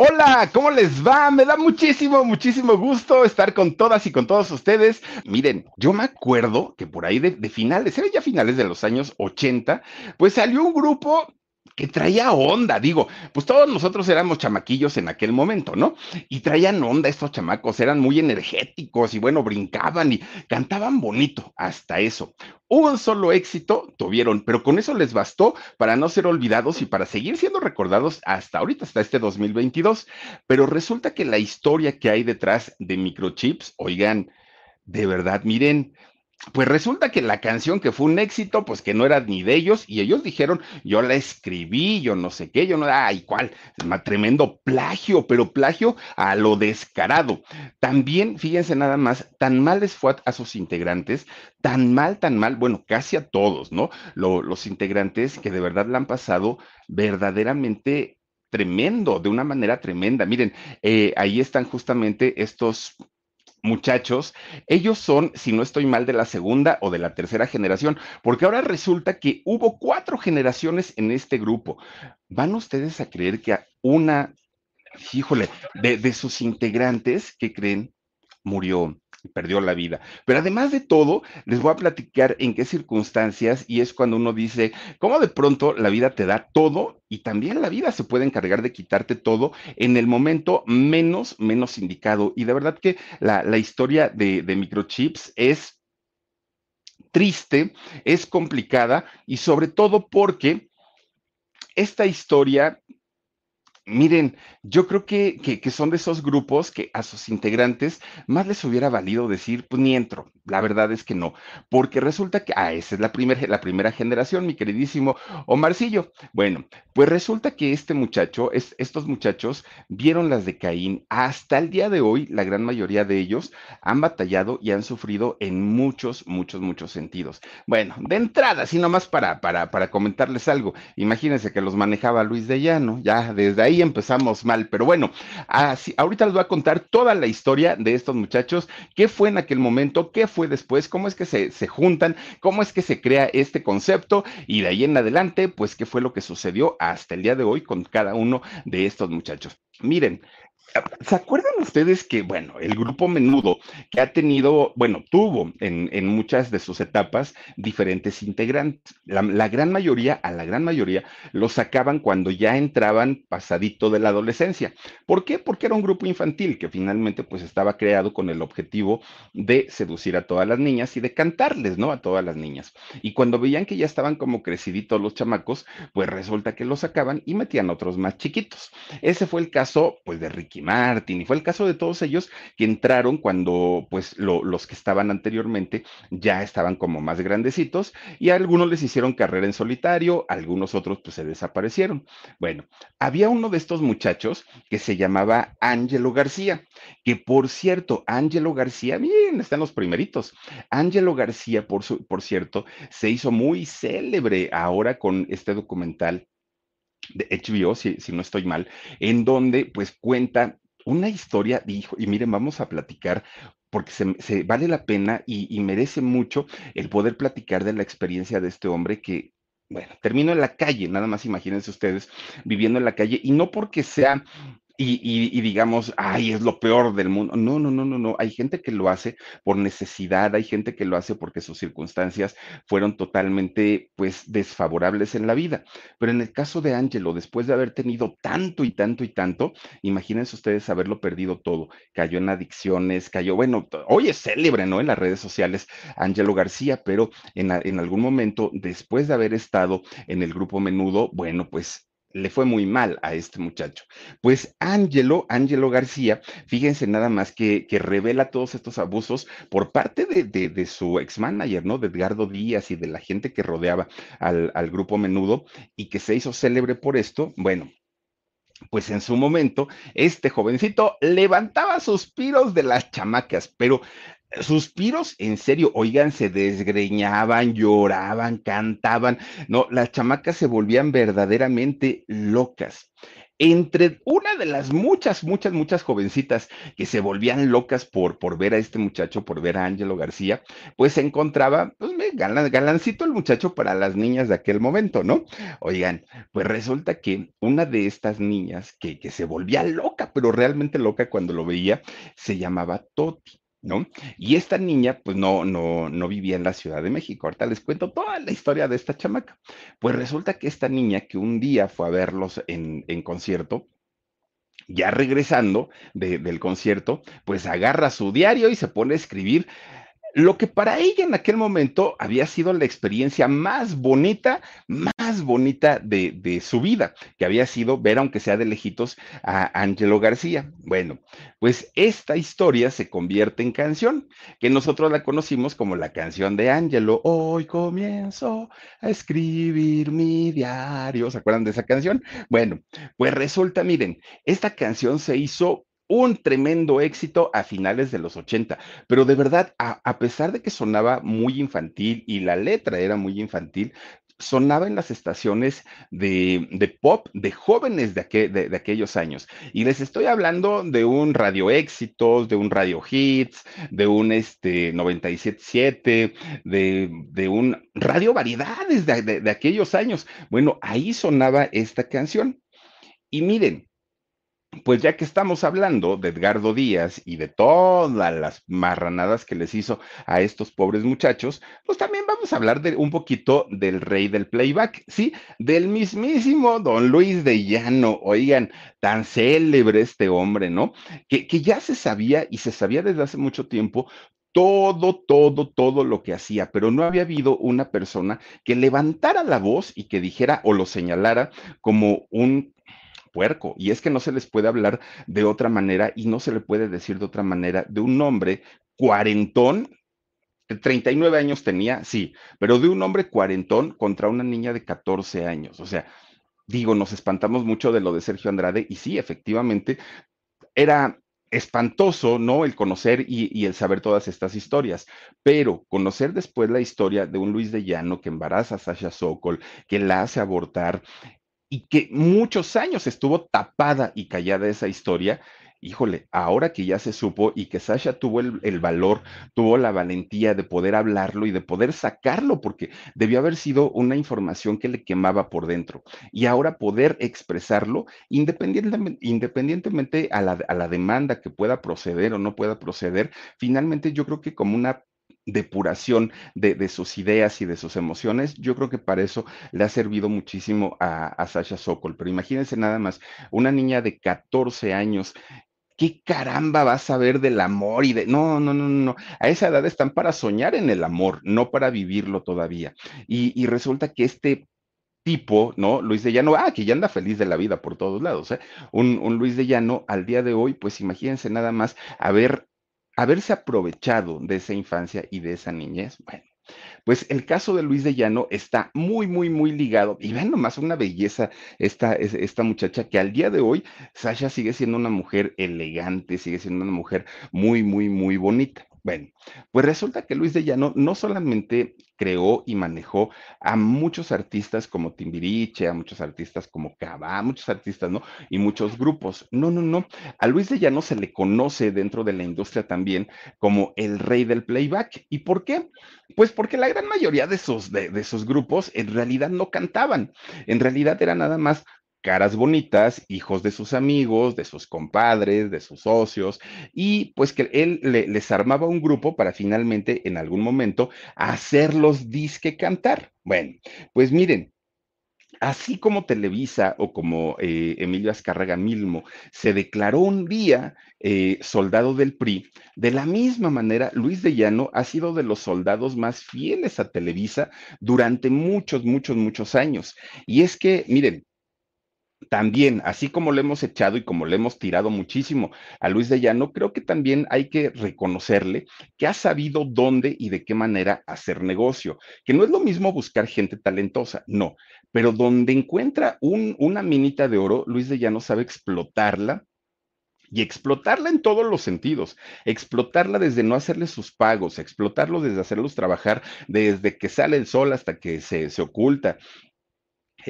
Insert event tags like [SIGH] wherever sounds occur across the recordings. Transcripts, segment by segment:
Hola, ¿cómo les va? Me da muchísimo, muchísimo gusto estar con todas y con todos ustedes. Miren, yo me acuerdo que por ahí de, finales, eran ya finales de los años 80, pues salió un grupo que traía onda, digo, pues todos nosotros éramos chamaquillos en aquel momento, ¿no? Y traían onda estos chamacos, eran muy energéticos y bueno, brincaban y cantaban bonito, hasta eso. Un solo éxito tuvieron, pero con eso les bastó para no ser olvidados y para seguir siendo recordados hasta ahorita, hasta este 2022. Pero resulta que la historia que hay detrás de microchips, oigan, de verdad, miren, pues resulta que la canción que fue un éxito, pues que no era ni de ellos, y ellos dijeron, yo la escribí, yo no sé qué, yo no, ay, cuál, tremendo plagio, pero plagio a lo descarado. También, fíjense nada más, tan mal les fue a, sus integrantes, tan mal, tan mal, bueno, casi a todos, ¿no? Lo, los integrantes que de verdad la han pasado verdaderamente tremendo, de una manera tremenda. Miren, eh, ahí están justamente estos muchachos, ellos son, si no estoy mal, de la segunda o de la tercera generación, porque ahora resulta que hubo cuatro generaciones en este grupo. ¿Van ustedes a creer que a una, híjole, de, de sus integrantes, que creen? Murió perdió la vida. Pero además de todo, les voy a platicar en qué circunstancias y es cuando uno dice, cómo de pronto la vida te da todo y también la vida se puede encargar de quitarte todo en el momento menos, menos indicado. Y de verdad que la, la historia de, de microchips es triste, es complicada y sobre todo porque esta historia Miren, yo creo que, que, son de esos grupos que a sus integrantes más les hubiera valido decir, pues ni entro. La verdad es que no, porque resulta que, ah, esa es la, primer, la primera generación, mi queridísimo Omarcillo. Bueno, pues resulta que este muchacho, es, estos muchachos vieron las de Caín. Hasta el día de hoy, la gran mayoría de ellos han batallado y han sufrido en muchos, muchos, muchos sentidos. Bueno, de entrada, así nomás para, para, para comentarles algo. Imagínense que los manejaba Luis de Llano, ya desde ahí empezamos mal, pero bueno, así, ahorita les voy a contar toda la historia de estos muchachos, qué fue en aquel momento, qué fue después, cómo es que se, se juntan, cómo es que se crea este concepto y de ahí en adelante, pues qué fue lo que sucedió hasta el día de hoy con cada uno de estos muchachos. Miren, ¿Se acuerdan ustedes que, bueno, el grupo Menudo, que ha tenido, bueno, tuvo en, en muchas de sus etapas diferentes integrantes? La, gran mayoría, a la gran mayoría, lo sacaban cuando ya entraban pasadito de la adolescencia. ¿Por qué? Porque era un grupo infantil que finalmente pues estaba creado con el objetivo de seducir a todas las niñas y de cantarles, ¿no? A todas las niñas. Y cuando veían que ya estaban como creciditos los chamacos, pues resulta que los sacaban y metían otros más chiquitos. Ese fue el caso, pues, de Ricky Martin, y fue el caso de todos ellos que entraron cuando pues lo, los que estaban anteriormente ya estaban como más grandecitos y a algunos les hicieron carrera en solitario, algunos otros pues se desaparecieron. Bueno, había uno de estos muchachos que se llamaba Ángelo García, que por cierto, Ángelo García, bien, están los primeritos. Ángelo García, por, su, por cierto, se hizo muy célebre ahora con este documental de HBO, si, no estoy mal, en donde pues cuenta una historia, dijo, y miren, vamos a platicar porque se, se vale la pena y, y, merece mucho el poder platicar de la experiencia de este hombre que, bueno, terminó en la calle, nada más imagínense ustedes viviendo en la calle, y no porque sea y, digamos, ay, es lo peor del mundo. No, no, no, no, no. Hay gente que lo hace por necesidad, hay gente que lo hace porque sus circunstancias fueron totalmente, pues, desfavorables en la vida. Pero en el caso de Angelo, después de haber tenido tanto y tanto y tanto, imagínense ustedes haberlo perdido todo. Cayó en adicciones, cayó, bueno, hoy es célebre, ¿no? En las redes sociales, Angelo García, pero en, en algún momento, después de haber estado en el grupo menudo, bueno, pues le fue muy mal a este muchacho. Pues Ángelo, Ángelo García, fíjense nada más que, que, revela todos estos abusos por parte de, de, su ex manager, ¿no? De Edgardo Díaz y de la gente que rodeaba al, al grupo menudo y que se hizo célebre por esto. Bueno, pues en su momento, este jovencito levantaba suspiros de las chamacas, pero suspiros, en serio, oigan, se desgreñaban, lloraban, cantaban, no, las chamacas se volvían verdaderamente locas. Entre una de las muchas, muchas, muchas jovencitas que se volvían locas por, por ver a este muchacho, por ver a Ángelo García, pues se encontraba, pues, galancito el muchacho para las niñas de aquel momento, ¿no? Oigan, pues resulta que una de estas niñas que, que se volvía loca, pero realmente loca cuando lo veía, se llamaba Toti. ¿No? Y esta niña, pues no, no, no vivía en la Ciudad de México. Ahorita les cuento toda la historia de esta chamaca. Pues resulta que esta niña que un día fue a verlos en, en concierto, ya regresando del concierto, pues agarra su diario y se pone a escribir lo que para ella en aquel momento había sido la experiencia más bonita, más bonita de, su vida, que había sido ver, aunque sea de lejitos, a Angelo García. Bueno, pues esta historia se convierte en canción, que nosotros la conocimos como la canción de Angelo. Hoy comienzo a escribir mi diario. ¿Se acuerdan de esa canción? Bueno, pues resulta, miren, esta canción se hizo un tremendo éxito a finales de los 80, pero de verdad, a, pesar de que sonaba muy infantil y la letra era muy infantil, sonaba en las estaciones de, pop de jóvenes de, de, aquellos años. Y les estoy hablando de un radio éxitos, de un radio hits, de un este, 97.7, de, de un radio variedades de aquellos años. Bueno, ahí sonaba esta canción. Y miren, pues ya que estamos hablando de Edgardo Díaz y de todas las marranadas que les hizo a estos pobres muchachos, pues también vamos a hablar de un poquito del rey del playback, ¿sí? Del mismísimo don Luis de Llano. Oigan, tan célebre este hombre, ¿no? Que, que ya se sabía y se sabía desde hace mucho tiempo todo, todo, todo lo que hacía, pero no había habido una persona que levantara la voz y que dijera o lo señalara como un Y es que no se les puede hablar de otra manera y no se le puede decir de otra manera de un hombre cuarentón 39 años tenía, sí, pero de un hombre cuarentón contra una niña de 14 años. O sea, digo, nos espantamos mucho de lo de Sergio Andrade y sí, efectivamente, era espantoso, ¿no? El conocer y, y, el saber todas estas historias, pero conocer después la historia de un Luis de Llano que embaraza a Sasha Sokol, que la hace abortar, y que muchos años estuvo tapada y callada esa historia. Híjole, ahora que ya se supo y que Sasha tuvo el, valor, tuvo la valentía de poder hablarlo y de poder sacarlo, porque debió haber sido una información que le quemaba por dentro. Y ahora poder expresarlo independientemente, a la demanda que pueda proceder o no pueda proceder, finalmente yo creo que como una depuración de, sus ideas y de sus emociones, yo creo que para eso le ha servido muchísimo a, Sasha Sokol. Pero imagínense nada más, una niña de 14 años ¿qué caramba vas a ver del amor y de... No, no, no, no, a esa edad están para soñar en el amor, no para vivirlo todavía. Y, resulta que este tipo, ¿no? Luis de Llano, ah, que ya anda feliz de la vida por todos lados, ¿eh? Un, un Luis de Llano al día de hoy, pues imagínense nada más haber haberse aprovechado de esa infancia y de esa niñez, bueno, pues el caso de Luis de Llano está muy, muy, muy ligado. Y vean nomás una belleza esta, esta muchacha que al día de hoy, Sasha sigue siendo una mujer elegante, sigue siendo una mujer muy, muy, muy bonita. Bueno, pues resulta que Luis de Llano no solamente creó y manejó a muchos artistas como Timbiriche, a muchos artistas como Cava, muchos artistas, ¿no? Y muchos grupos. No, no, no. A Luis de Llano se le conoce dentro de la industria también como el rey del playback. ¿Y por qué? Pues porque la gran mayoría de sus, de, de sus grupos en realidad no cantaban. En realidad era nada más caras bonitas, hijos de sus amigos, de sus compadres, de sus socios, y pues que él les armaba un grupo para finalmente en algún momento hacerlos disque cantar. Bueno, pues miren, Así como Televisa o como eh, Emilio Azcárraga Milmo se declaró un día eh, soldado del PRI, de la misma manera Luis de Llano ha sido de los soldados más fieles a Televisa durante muchos, muchos, muchos años. Y es que, miren, también, así como le hemos echado y como le hemos tirado muchísimo a Luis de Llano, creo que también hay que reconocerle que ha sabido dónde y de qué manera hacer negocio, que no es lo mismo buscar gente talentosa, no, pero donde encuentra una minita de oro, Luis de Llano sabe explotarla y explotarla en todos los sentidos, explotarla desde no hacerle sus pagos, explotarlo desde hacerlos trabajar desde que sale el sol hasta que se, se oculta,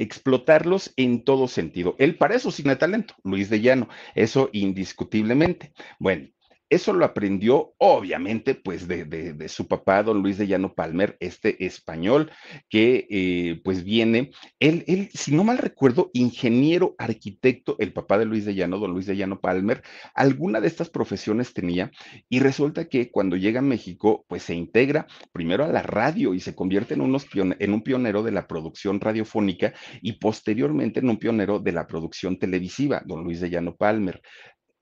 explotarlos en todo sentido. Él para eso tiene talento, Luis de Llano, eso indiscutiblemente. Bueno, eso lo aprendió, obviamente, pues de, su papá, don Luis de Llano Palmer, este español que eh, pues viene, él, él, si no mal recuerdo, ingeniero, arquitecto, el papá de Luis de Llano, don Luis de Llano Palmer, alguna de estas profesiones tenía y resulta que cuando llega a México, pues se integra primero a la radio y se convierte en, unos en un pionero de la producción radiofónica y posteriormente en un pionero de la producción televisiva, don Luis de Llano Palmer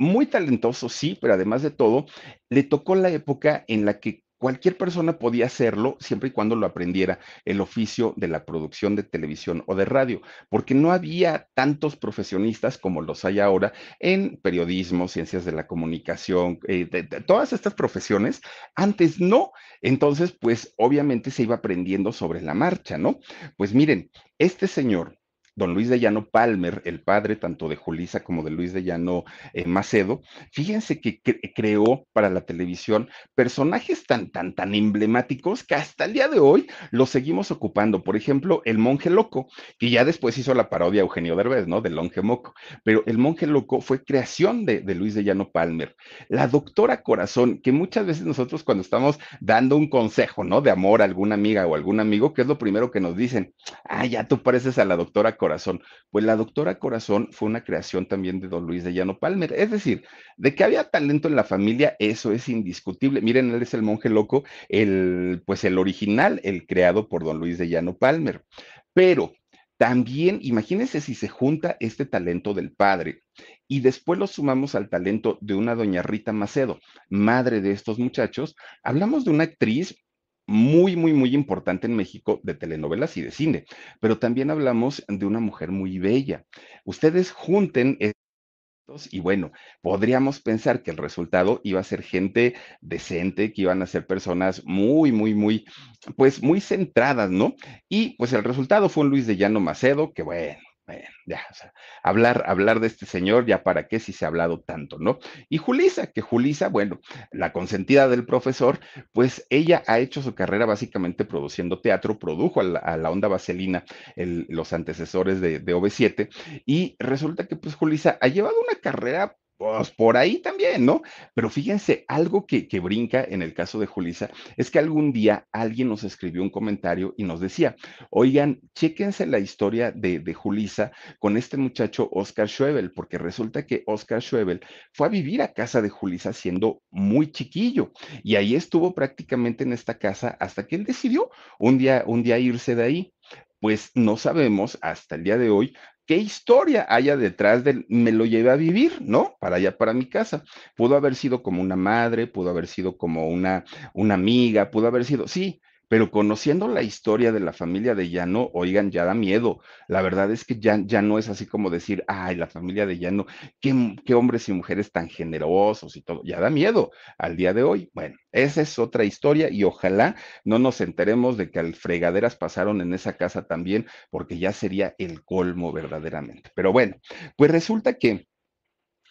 muy talentoso, sí, pero además de todo, le tocó la época en la que cualquier persona podía hacerlo siempre y cuando lo aprendiera el oficio de la producción de televisión o de radio, porque no había tantos profesionistas como los hay ahora en periodismo, ciencias de la comunicación, eh, todas estas profesiones. Antes no. Entonces, pues obviamente se iba aprendiendo sobre la marcha, ¿no? Pues miren, este señor don Luis de Llano Palmer, el padre tanto de Julisa como de Luis de Llano eh, Macedo, fíjense que creó para la televisión personajes tan, tan, tan emblemáticos que hasta el día de hoy los seguimos ocupando. Por ejemplo, el monje loco, que ya después hizo la parodia Eugenio Derbez, ¿no? Del monje moco. Pero el monje loco fue creación de, Luis de Llano Palmer. La doctora Corazón, que muchas veces nosotros cuando estamos dando un consejo, ¿no? De amor a alguna amiga o algún amigo, ¿qué es lo primero que nos dicen? Ah, ya tú pareces a la doctora Corazón. Pues la doctora Corazón fue una creación también de don Luis de Llano Palmer. Es decir, de que había talento en la familia, eso es indiscutible. Miren, él es el monje loco, el, pues el original, el creado por don Luis de Llano Palmer. Pero también, imagínense si se junta este talento del padre y después lo sumamos al talento de una doña Rita Macedo, madre de estos muchachos, hablamos de una actriz muy, muy, muy importante en México de telenovelas y de cine, pero también hablamos de una mujer muy bella. Ustedes junten estos y bueno, podríamos pensar que el resultado iba a ser gente decente, que iban a ser personas muy, muy, muy, pues muy centradas, ¿no? Y pues el resultado fue un Luis de Llano Macedo, que bueno, hablar, hablar de este señor, ya para qué si se ha hablado tanto, ¿no? Y Julisa, que Julisa, bueno, la consentida del profesor, pues ella ha hecho su carrera básicamente produciendo teatro, produjo a la, onda vaselina los antecesores de, de OV7, y resulta que pues Julisa ha llevado una carrera pues por ahí también, ¿no? Pero fíjense, algo que, brinca en el caso de Julisa es que algún día alguien nos escribió un comentario y nos decía, oigan, chéquense la historia de, de Julisa con este muchacho Oscar Schwebel, porque resulta que Oscar Schwebel fue a vivir a casa de Julisa siendo muy chiquillo y ahí estuvo prácticamente en esta casa hasta que él decidió un día, un día irse de ahí pues no sabemos hasta el día de hoy qué historia haya detrás del me lo llevé a vivir, ¿no? Para allá, para mi casa. Pudo haber sido como una madre, pudo haber sido como una, una amiga, pudo haber sido, sí, pero conociendo la historia de la familia de Llano, oigan, ya da miedo. La verdad es que ya, ya no es así como decir, ay, la familia de Llano, qué, qué hombres y mujeres tan generosos y todo, ya da miedo al día de hoy. Bueno, esa es otra historia y ojalá no nos enteremos de que al fregaderas pasaron en esa casa también, porque ya sería el colmo verdaderamente. Pero bueno, pues resulta que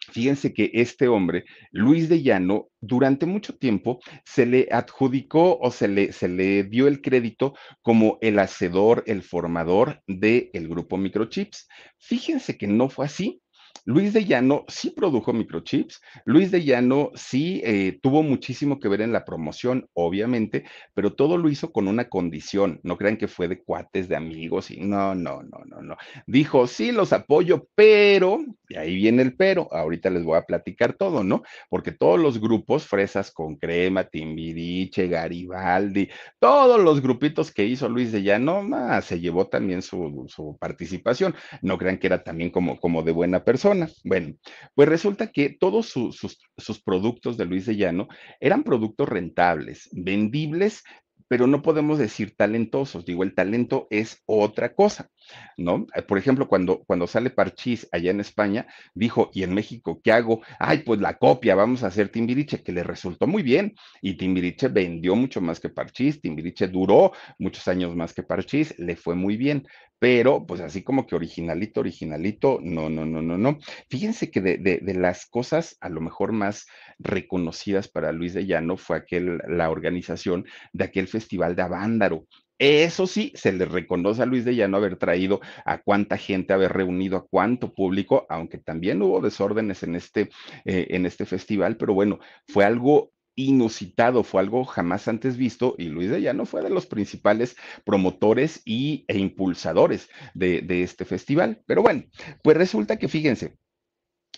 Fíjense que este hombre, Luis de Llano, durante mucho tiempo se le adjudicó o se le, se le dio el crédito como el hacedor, el formador del grupo Microchips. Fíjense que no fue así. Luis de Llano sí produjo microchips, Luis de Llano sí eh, tuvo muchísimo que ver en la promoción, obviamente, pero todo lo hizo con una condición, no crean que fue de cuates, de amigos, y no, no, no, no, no. Dijo, sí, los apoyo, pero, y ahí viene el pero, ahorita les voy a platicar todo, ¿no? Porque todos los grupos, Fresas con Crema, Timbiriche, Garibaldi, todos los grupitos que hizo Luis de Llano, ah, se llevó también su, su participación, no crean que era también como, como de buena persona bueno, pues resulta que todos sus, productos de Luis de Llano eran productos rentables, vendibles, pero no podemos decir talentosos. Digo, el talento es otra cosa. ¿no? Eh, por ejemplo, cuando, cuando sale Parchís allá en España, dijo, ¿y en México qué hago? Ay, pues la copia, vamos a hacer Timbiriche, que le resultó muy bien. Y Timbiriche vendió mucho más que Parchís, Timbiriche duró muchos años más que Parchís, le fue muy bien. Pero, pues así como que originalito, originalito, no, no, no, no, no. Fíjense que de, de, las cosas a lo mejor más reconocidas para Luis de Llano fue aquel, la organización de aquel festival de Avándaro, eso sí, se le reconoce a Luis de Llano haber traído a cuánta gente, haber reunido a cuánto público, aunque también hubo desórdenes en este, eh, en este festival, pero bueno, fue algo inusitado, fue algo jamás antes visto y Luis de Llano fue de los principales promotores y, e impulsadores de, este festival. Pero bueno, pues resulta que fíjense,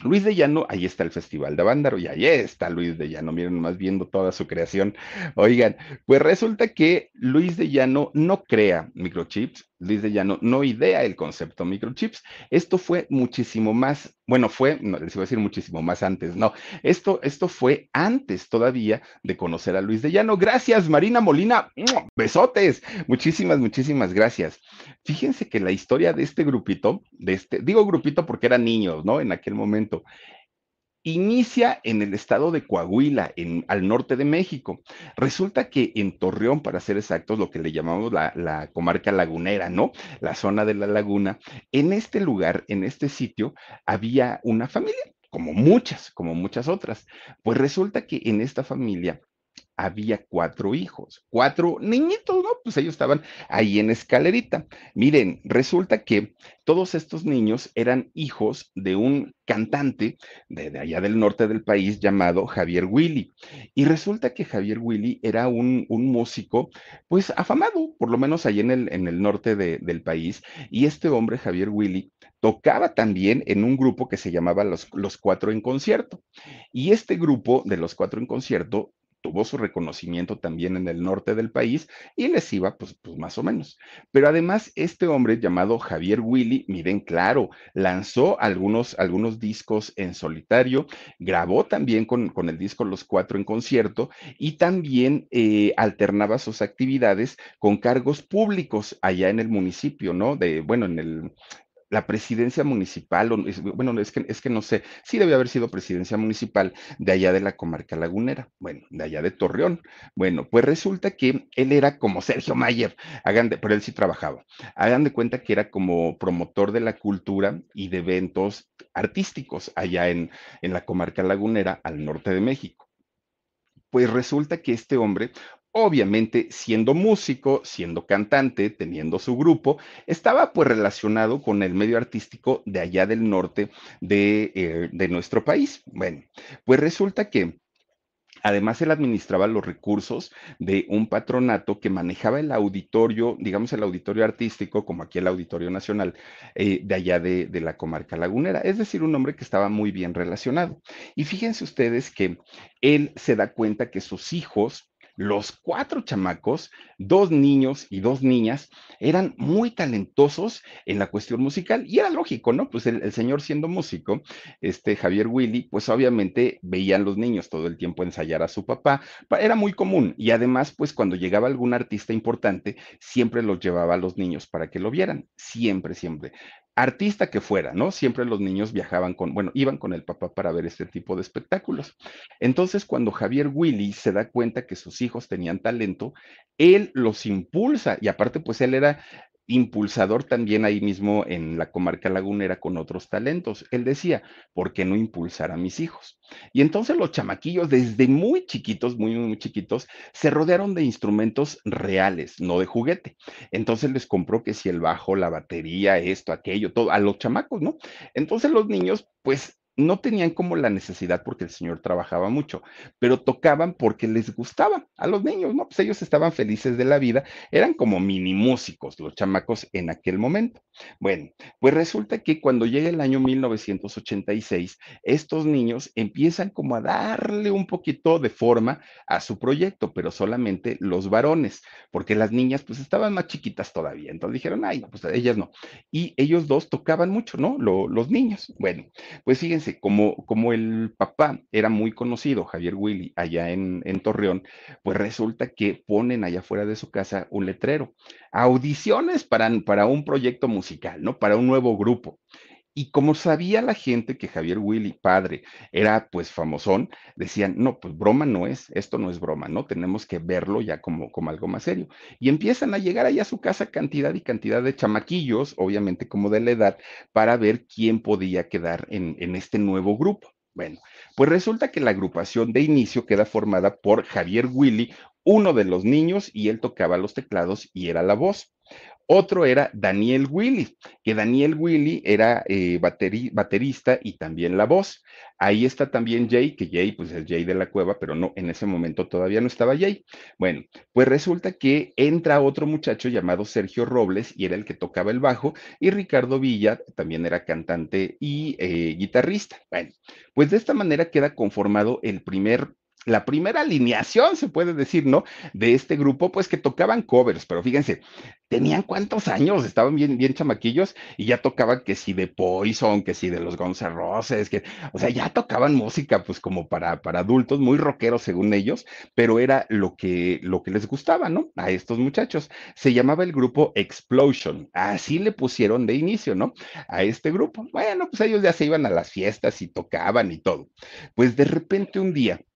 Luis de Llano, ahí está el Festival de Avándaro y ahí está Luis de Llano, miren más viendo toda su creación. Oigan, pues resulta que Luis de Llano no crea microchips, Luis de Llano no idea el concepto microchips. Esto fue muchísimo más, bueno, fue, no, les iba a decir muchísimo más antes, no, esto, esto fue antes todavía de conocer a Luis de Llano. Gracias, Marina Molina, besotes, muchísimas, muchísimas gracias. Fíjense que la historia de este grupito, de este, digo grupito porque eran niños, ¿no? En aquel momento, inicia en el estado de Coahuila, en, al norte de México. Resulta que en Torreón, para ser exactos, lo que le llamamos la, la, comarca lagunera, ¿no? La zona de la laguna, en este lugar, en este sitio, había una familia, como muchas, como muchas otras. Pues resulta que en esta familia había cuatro hijos, cuatro niñitos, ¿no? Pues ellos estaban ahí en escalerita. Miren, resulta que todos estos niños eran hijos de un cantante de, allá del norte del país llamado Javier Willy. Y resulta que Javier Willy era un, músico, pues afamado, por lo menos ahí en el, en el norte del país. Y este hombre, Javier Willy, tocaba también en un grupo que se llamaba Los, los Cuatro en Concierto. Y este grupo de Los Cuatro en Concierto tuvo su reconocimiento también en el norte del país y les iba pues, pues, más o menos. Pero además este hombre llamado Javier Willy, miren claro, lanzó algunos, algunos discos en solitario, grabó también con, con el disco Los Cuatro en concierto y también eh, alternaba sus actividades con cargos públicos allá en el municipio, ¿no? De, bueno, en el, la presidencia municipal, bueno, es que, es que no sé, sí debe haber sido presidencia municipal de allá de la comarca lagunera, bueno, de allá de Torreón. Bueno, pues resulta que él era como Sergio Mayer, hagan de, pero él sí trabajaba. Hagan de cuenta que era como promotor de la cultura y de eventos artísticos allá en, en la comarca lagunera al norte de México. Pues resulta que este hombre Obviamente, siendo músico, siendo cantante, teniendo su grupo, estaba pues relacionado con el medio artístico de allá del norte de, eh, de nuestro país. Bueno, pues resulta que Además, él administraba los recursos de un patronato que manejaba el auditorio, digamos el auditorio artístico, como aquí el Auditorio Nacional, eh, de allá de, de, la comarca lagunera. Es decir, un hombre que estaba muy bien relacionado. Y fíjense ustedes que él se da cuenta que sus hijos los cuatro chamacos, dos niños y dos niñas, eran muy talentosos en la cuestión musical. Y era lógico, ¿no? Pues el, señor siendo músico, este Javier Willy, pues obviamente veían los niños todo el tiempo ensayar a su papá, era muy común. Y además, pues cuando llegaba algún artista importante, siempre los llevaba a los niños para que lo vieran, siempre, siempre artista que fuera, ¿no? Siempre los niños viajaban con, bueno, iban con el papá para ver este tipo de espectáculos. Entonces, cuando Javier Willy se da cuenta que sus hijos tenían talento, él los impulsa y aparte, pues él era impulsador también ahí mismo en la comarca lagunera con otros talentos. Él decía, ¿por qué no impulsar a mis hijos? Y entonces los chamaquillos, desde muy chiquitos, muy, muy chiquitos, se rodearon de instrumentos reales, no de juguete. Entonces les compró que si el bajo, la batería, esto, aquello, todo, a los chamacos, ¿no? Entonces los niños, pues no tenían como la necesidad porque el señor trabajaba mucho, pero tocaban porque les gustaba a los niños, ¿no? Pues ellos estaban felices de la vida, eran como mini músicos los chamacos en aquel momento. Bueno, pues resulta que cuando llega el año 1986, estos niños empiezan como a darle un poquito de forma a su proyecto, pero solamente los varones, porque las niñas pues estaban más chiquitas todavía, entonces dijeron, ay, pues ellas no. Y ellos dos tocaban mucho, ¿no? los niños. Bueno, pues fíjense como, como el papá era muy conocido, Javier Willy, allá en, en Torreón, pues resulta que ponen allá afuera de su casa un letrero, audiciones para, para un proyecto musical, ¿no? Para un nuevo grupo. Y como sabía la gente que Javier Willy, padre, era pues famosón, decían, no, pues broma no es, esto no es broma, ¿no? Tenemos que verlo ya como, como algo más serio. Y empiezan a llegar allá a su casa cantidad y cantidad de chamaquillos, obviamente como de la edad, para ver quién podía quedar en, en este nuevo grupo. Bueno, pues resulta que la agrupación de inicio queda formada por Javier Willy, uno de los niños, y él tocaba los teclados y era la voz. Otro era Daniel Willy, que Daniel Willy era eh, baterista y también la voz. Ahí está también Jay, que Jay pues es Jay de la cueva, pero no, en ese momento todavía no estaba Jay. Bueno, pues resulta que entra otro muchacho llamado Sergio Robles y era el que tocaba el bajo y Ricardo Villa también era cantante y eh, guitarrista. Bueno, pues de esta manera queda conformado el primer la primera alineación, se puede decir, ¿no? De este grupo, pues que tocaban covers, pero fíjense, tenían cuántos años, estaban bien, bien chamaquillos y ya tocaban que si de Poison, que si de los Guns Roses, que, o sea, ya tocaban música, pues como para, para adultos, muy rockeros según ellos, pero era lo que, lo que les gustaba, ¿no? A estos muchachos. Se llamaba el grupo Explosion, así le pusieron de inicio, ¿no? A este grupo. Bueno, pues ellos ya se iban a las fiestas y tocaban y todo. Pues de repente un día,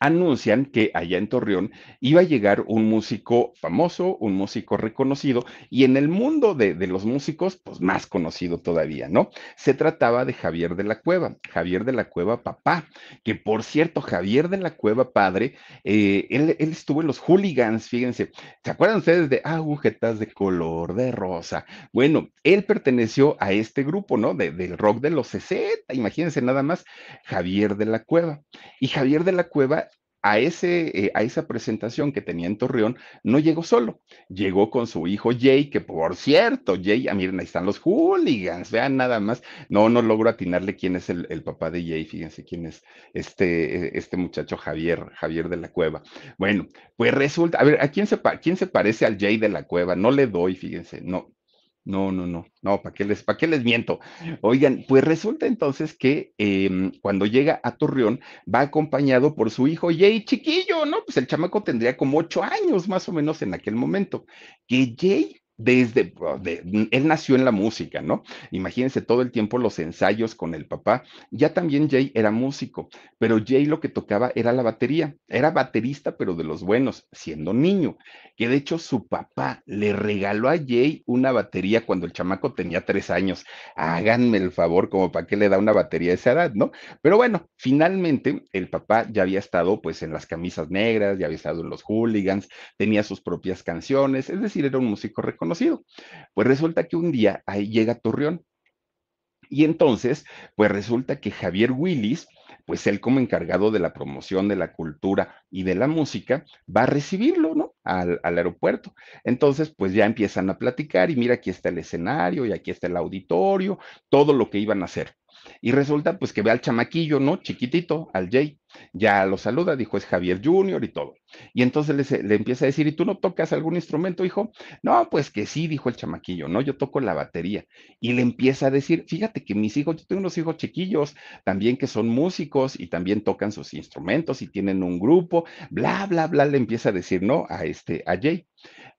anuncian que allá en Torreón iba a llegar un músico famoso, un músico reconocido y en el mundo de, los músicos, pues más conocido todavía, ¿no? Se trataba de Javier de la Cueva, Javier de la Cueva papá, que por cierto, Javier de la Cueva padre, eh, él, estuvo en los hooligans, fíjense, ¿se acuerdan ustedes de agujetas de color de rosa? Bueno, él perteneció a este grupo, ¿no? del rock de los 60, imagínense nada más, Javier de la Cueva. Y Javier de la Cueva a, ese, eh, a esa presentación que tenía en Torreón, no llegó solo, llegó con su hijo Jay, que por cierto, Jay, ah, miren, ahí están los hooligans, vean nada más, no, no logro atinarle quién es el, papá de Jay, fíjense quién es este, eh, este muchacho Javier, Javier de la Cueva. Bueno, pues resulta, a ver, ¿a quién se, quién se parece al Jay de la Cueva? No le doy, fíjense, no, no, no, no, no, ¿para qué les, qué les miento? Oigan, pues resulta entonces que em, cuando llega a Torreón va acompañado por su hijo Jay chiquillo, ¿no? Pues el chamaco tendría como ocho años más o menos en aquel momento. Que Jay desde, él nació en la música, ¿no? Imagínense todo el tiempo los ensayos con el papá. Ya también Jay era músico, pero Jay lo que tocaba era la batería. Era baterista, pero de los buenos, siendo niño. Que de hecho su papá le regaló a Jay una batería cuando el chamaco tenía tres años. Háganme el favor, como para qué le da una batería a esa edad, ¿no? Pero bueno, finalmente el papá ya había estado pues en las camisas negras, ya había estado en los hooligans, tenía sus propias canciones, es decir, era un músico reconocido Pues resulta que un día ahí llega Torreón. Y entonces, pues resulta que Javier Willis, pues él como encargado de la promoción de la cultura y de la música, va a recibirlo, ¿no? Al, al, aeropuerto. Entonces, pues ya empiezan a platicar y mira, aquí está el escenario y aquí está el auditorio, todo lo que iban a hacer. Y resulta pues que ve al chamaquillo, ¿no? Chiquitito, al Jay. Ya lo saluda, dijo, es Javier Junior y todo. Y entonces le, empieza a decir, ¿y tú no tocas algún instrumento, hijo? No, pues que sí, dijo el chamaquillo, ¿no? Yo toco la batería. Y le empieza a decir, fíjate que mis hijos, yo tengo unos hijos chiquillos también que son músicos y también tocan sus instrumentos y tienen un grupo, bla, bla, bla, le empieza a decir, ¿no? A este, a Jay.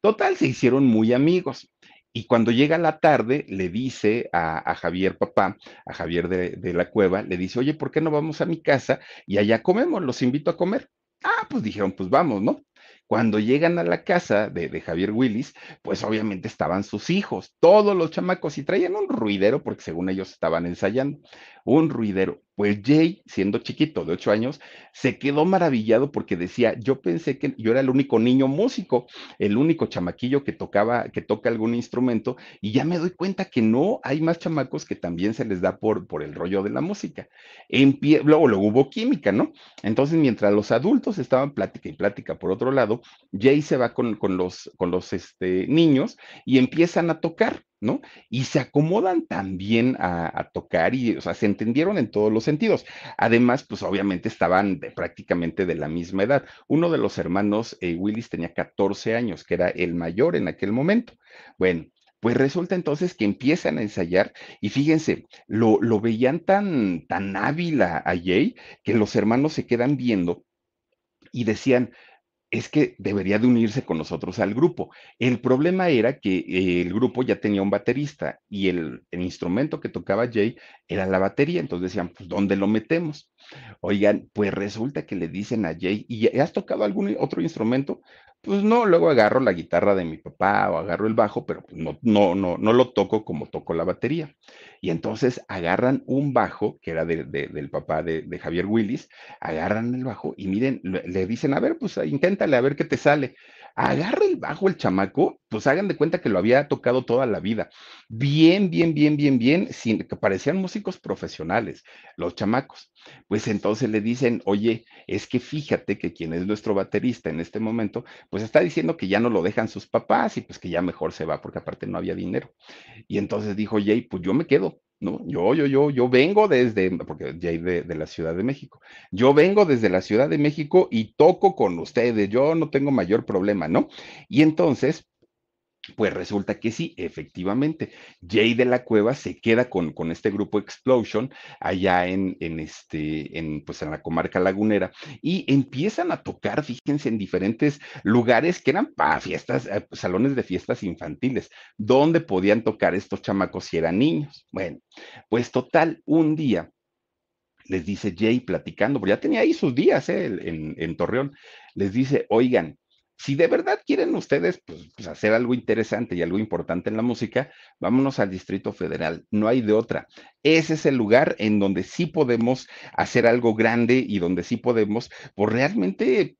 Total, se hicieron muy amigos. Y cuando llega la tarde, le dice a, Javier, papá, a Javier de, de, la cueva, le dice, oye, ¿por qué no vamos a mi casa y allá comemos? Los invito a comer. Ah, pues dijeron, pues vamos, ¿no? Cuando llegan a la casa de, de, Javier Willis, pues obviamente estaban sus hijos, todos los chamacos, y traían un ruidero, porque según ellos estaban ensayando, un ruidero. Pues Jay, siendo chiquito de ocho años, se quedó maravillado porque decía, yo pensé que yo era el único niño músico, el único chamaquillo que tocaba, que toca algún instrumento, y ya me doy cuenta que no, hay más chamacos que también se les da por, por el rollo de la música. En luego, luego hubo química, ¿no? Entonces, mientras los adultos estaban plática y plática por otro lado, Jay se va con, con los, con los este, niños y empiezan a tocar. ¿No? Y se acomodan también a, a, tocar y, o sea, se entendieron en todos los sentidos. Además, pues obviamente estaban prácticamente de la misma edad. Uno de los hermanos, eh, Willis, tenía 14 años, que era el mayor en aquel momento. Bueno. Pues resulta entonces que empiezan a ensayar y fíjense, lo, lo veían tan, tan hábil a, a Jay que los hermanos se quedan viendo y decían, es que debería de unirse con nosotros al grupo. El problema era que eh, el grupo ya tenía un baterista y el, el, instrumento que tocaba Jay era la batería, entonces decían, pues, ¿dónde lo metemos? Oigan, pues resulta que le dicen a Jay, ¿y has tocado algún otro instrumento? Pues no, luego agarro la guitarra de mi papá o agarro el bajo, pero pues no, no, no, no lo toco como toco la batería. Y entonces agarran un bajo, que era de, de, del papá de, de, Javier Willis, agarran el bajo y miren, le, le dicen, a ver, pues inténtale a ver qué te sale agarra el bajo el chamaco, pues hagan de cuenta que lo había tocado toda la vida. Bien, bien, bien, bien, bien, sin que parecían músicos profesionales, los chamacos. Pues entonces le dicen, oye, es que fíjate que quien es nuestro baterista en este momento, pues está diciendo que ya no lo dejan sus papás y pues que ya mejor se va porque aparte no había dinero. Y entonces dijo Jay, pues yo me quedo, ¿no? Yo, yo, yo, yo vengo desde, porque de, de, la Ciudad de México, yo vengo desde la Ciudad de México y toco con ustedes, yo no tengo mayor problema, ¿no? Y entonces, pues resulta que sí, efectivamente, Jay de la Cueva se queda con, con este grupo Explosion allá en, en, este, en, pues en la comarca lagunera y empiezan a tocar, fíjense, en diferentes lugares que eran para fiestas, eh, salones de fiestas infantiles, donde podían tocar estos chamacos si eran niños. Bueno, pues total, un día les dice Jay platicando, porque ya tenía ahí sus días eh, en, en Torreón, les dice, oigan, si de verdad quieren ustedes pues, pues, hacer algo interesante y algo importante en la música, vámonos al Distrito Federal. No hay de otra. Ese es el lugar en donde sí podemos hacer algo grande y donde sí podemos, pues realmente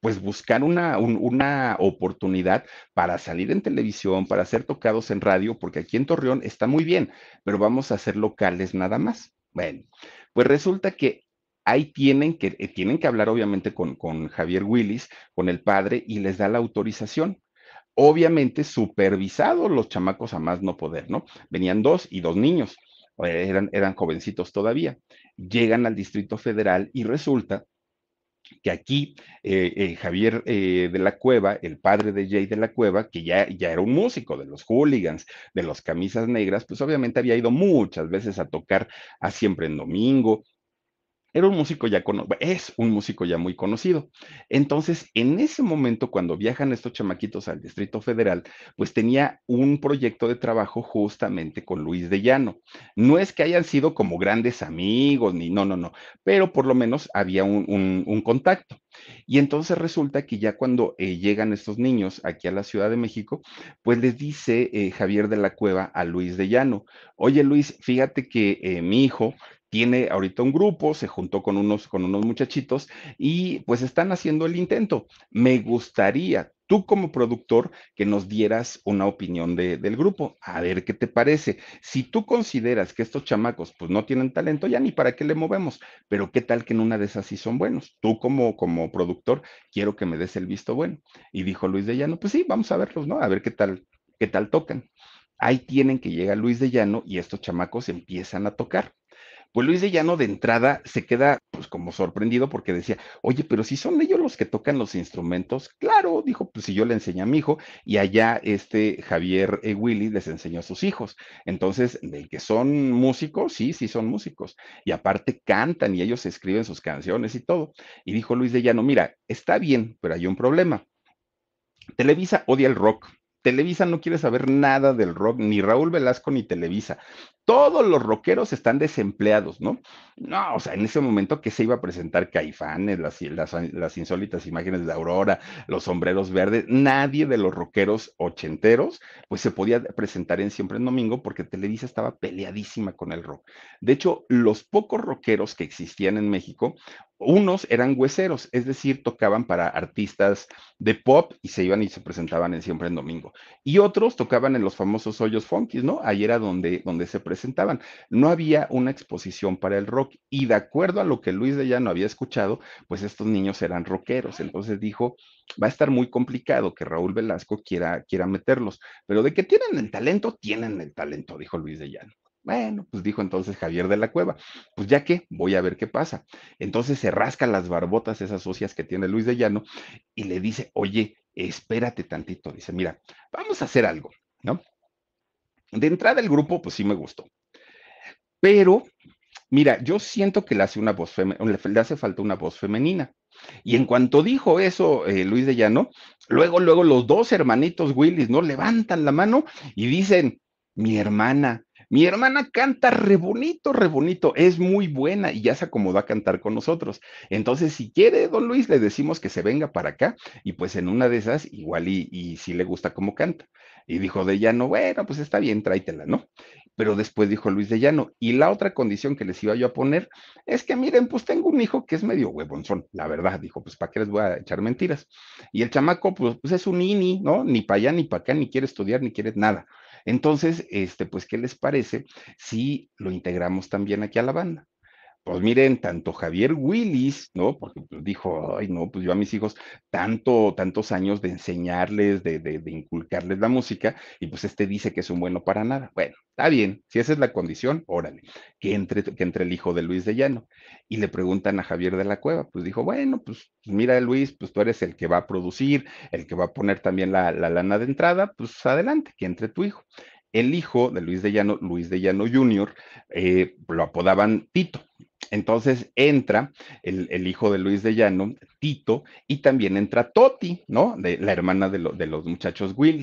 pues buscar una, un, una, oportunidad para salir en televisión, para ser tocados en radio, porque aquí en Torreón está muy bien, pero vamos a hacer locales nada más. Bueno, pues resulta que ahí tienen que, eh, tienen que hablar obviamente con, con Javier Willis, con el padre, y les da la autorización. Obviamente supervisado los chamacos a más no poder, ¿no? Venían dos y dos niños, eh, eran, eran jovencitos todavía. Llegan al Distrito Federal y resulta que aquí eh, Javier de la Cueva, el padre de Jay de la Cueva, que ya, ya era un músico de los hooligans, de los camisas negras, pues obviamente había ido muchas veces a tocar a siempre en domingo, era un músico ya conocido, es un músico ya muy conocido. Entonces, en ese momento, cuando viajan estos chamaquitos al Distrito Federal, pues tenía un proyecto de trabajo justamente con Luis de Llano. No es que hayan sido como grandes amigos, ni no, no, no, pero por lo menos había un, contacto. Y entonces resulta que ya cuando eh, llegan estos niños aquí a la Ciudad de México, pues les dice eh, Javier de la Cueva a Luis de Llano, oye Luis, fíjate que eh, mi hijo tiene ahorita un grupo, se juntó con unos, con unos muchachitos y pues están haciendo el intento. Me gustaría, tú como productor, que nos dieras una opinión del grupo, a ver qué te parece. Si tú consideras que estos chamacos pues no tienen talento, ya ni para qué le movemos, pero qué tal que en una de esas sí son buenos. Tú como, como productor, quiero que me des el visto bueno. Y dijo Luis de Llano, pues sí, vamos a verlos, ¿no? A ver qué tal, qué tal tocan. Ahí tienen que llegar Luis de Llano y estos chamacos empiezan a tocar. Pues Luis de Llano de entrada se queda pues como sorprendido porque decía, oye, pero si son ellos los que tocan los instrumentos, claro, dijo, pues si yo le enseñé a mi hijo y allá este Javier e. Willy les enseñó a sus hijos. Entonces, de que son músicos, sí, sí son músicos. Y aparte cantan y ellos escriben sus canciones y todo. Y dijo Luis de Llano, mira, está bien, pero hay un problema. Televisa odia el rock. Televisa no quiere saber nada del rock, ni Raúl Velasco ni Televisa. Todos los rockeros están desempleados, ¿no? No, o sea, en ese momento que se iba a presentar Caifanes, las, las, insólitas imágenes de Aurora, los sombreros verdes, nadie de los rockeros ochenteros, pues se podía presentar en Siempre en Domingo porque Televisa estaba peleadísima con el rock. De hecho, los pocos rockeros que existían en México, unos eran hueseros, es decir, tocaban para artistas de pop y se iban y se presentaban en Siempre en Domingo. Y otros tocaban en los famosos hoyos funkies, ¿no? Ahí era donde, donde se presentaban. No había una exposición para el rock y de acuerdo a lo que Luis de Llano había escuchado, pues estos niños eran rockeros. Entonces dijo, va a estar muy complicado que Raúl Velasco quiera, quiera meterlos, pero de que tienen el talento, tienen el talento, dijo Luis de Llano. Bueno, pues dijo entonces Javier de la Cueva, pues ya que voy a ver qué pasa. Entonces se rasca las barbotas esas socias que tiene Luis de Llano y le dice, oye, espérate tantito. Dice, mira, vamos a hacer algo, ¿no? De entrada el grupo, pues sí me gustó. Pero, mira, yo siento que le hace una voz le hace falta una voz femenina. Y en cuanto dijo eso eh, Luis de Llano, luego, luego los dos hermanitos Willis, ¿no? Levantan la mano y dicen, mi hermana, mi hermana canta re bonito, re bonito, es muy buena y ya se acomodó a cantar con nosotros. Entonces, si quiere, don Luis, le decimos que se venga para acá y pues en una de esas, igual y, y si le gusta cómo canta. Y dijo de Llano, bueno, pues está bien, tráetela, ¿no? Pero después dijo Luis de Llano, y la otra condición que les iba yo a poner es que miren, pues tengo un hijo que es medio huevonzón, la verdad, dijo, pues ¿para qué les voy a echar mentiras? Y el chamaco, pues, pues es un nini, ¿no? Ni para allá ni para acá, ni quiere estudiar, ni quiere nada. Entonces, este, pues, ¿qué les parece si lo integramos también aquí a la banda? Pues miren, tanto Javier Willis, ¿no? Porque pues, dijo, ay, no, pues yo a mis hijos tanto, tantos años de enseñarles, de, de, de, inculcarles la música, y pues este dice que es un bueno para nada. Bueno, está bien, si esa es la condición, órale, que entre, que entre el hijo de Luis de Llano. Y le preguntan a Javier de la Cueva, pues dijo, bueno, pues, mira, Luis, pues tú eres el que va a producir, el que va a poner también la, la lana de entrada, pues adelante, que entre tu hijo el hijo de Luis de Llano, Luis de Llano Jr., eh, lo apodaban Tito. Entonces entra el, hijo de Luis de Llano, Tito, y también entra Toti, ¿no? De la hermana de, de los muchachos Will.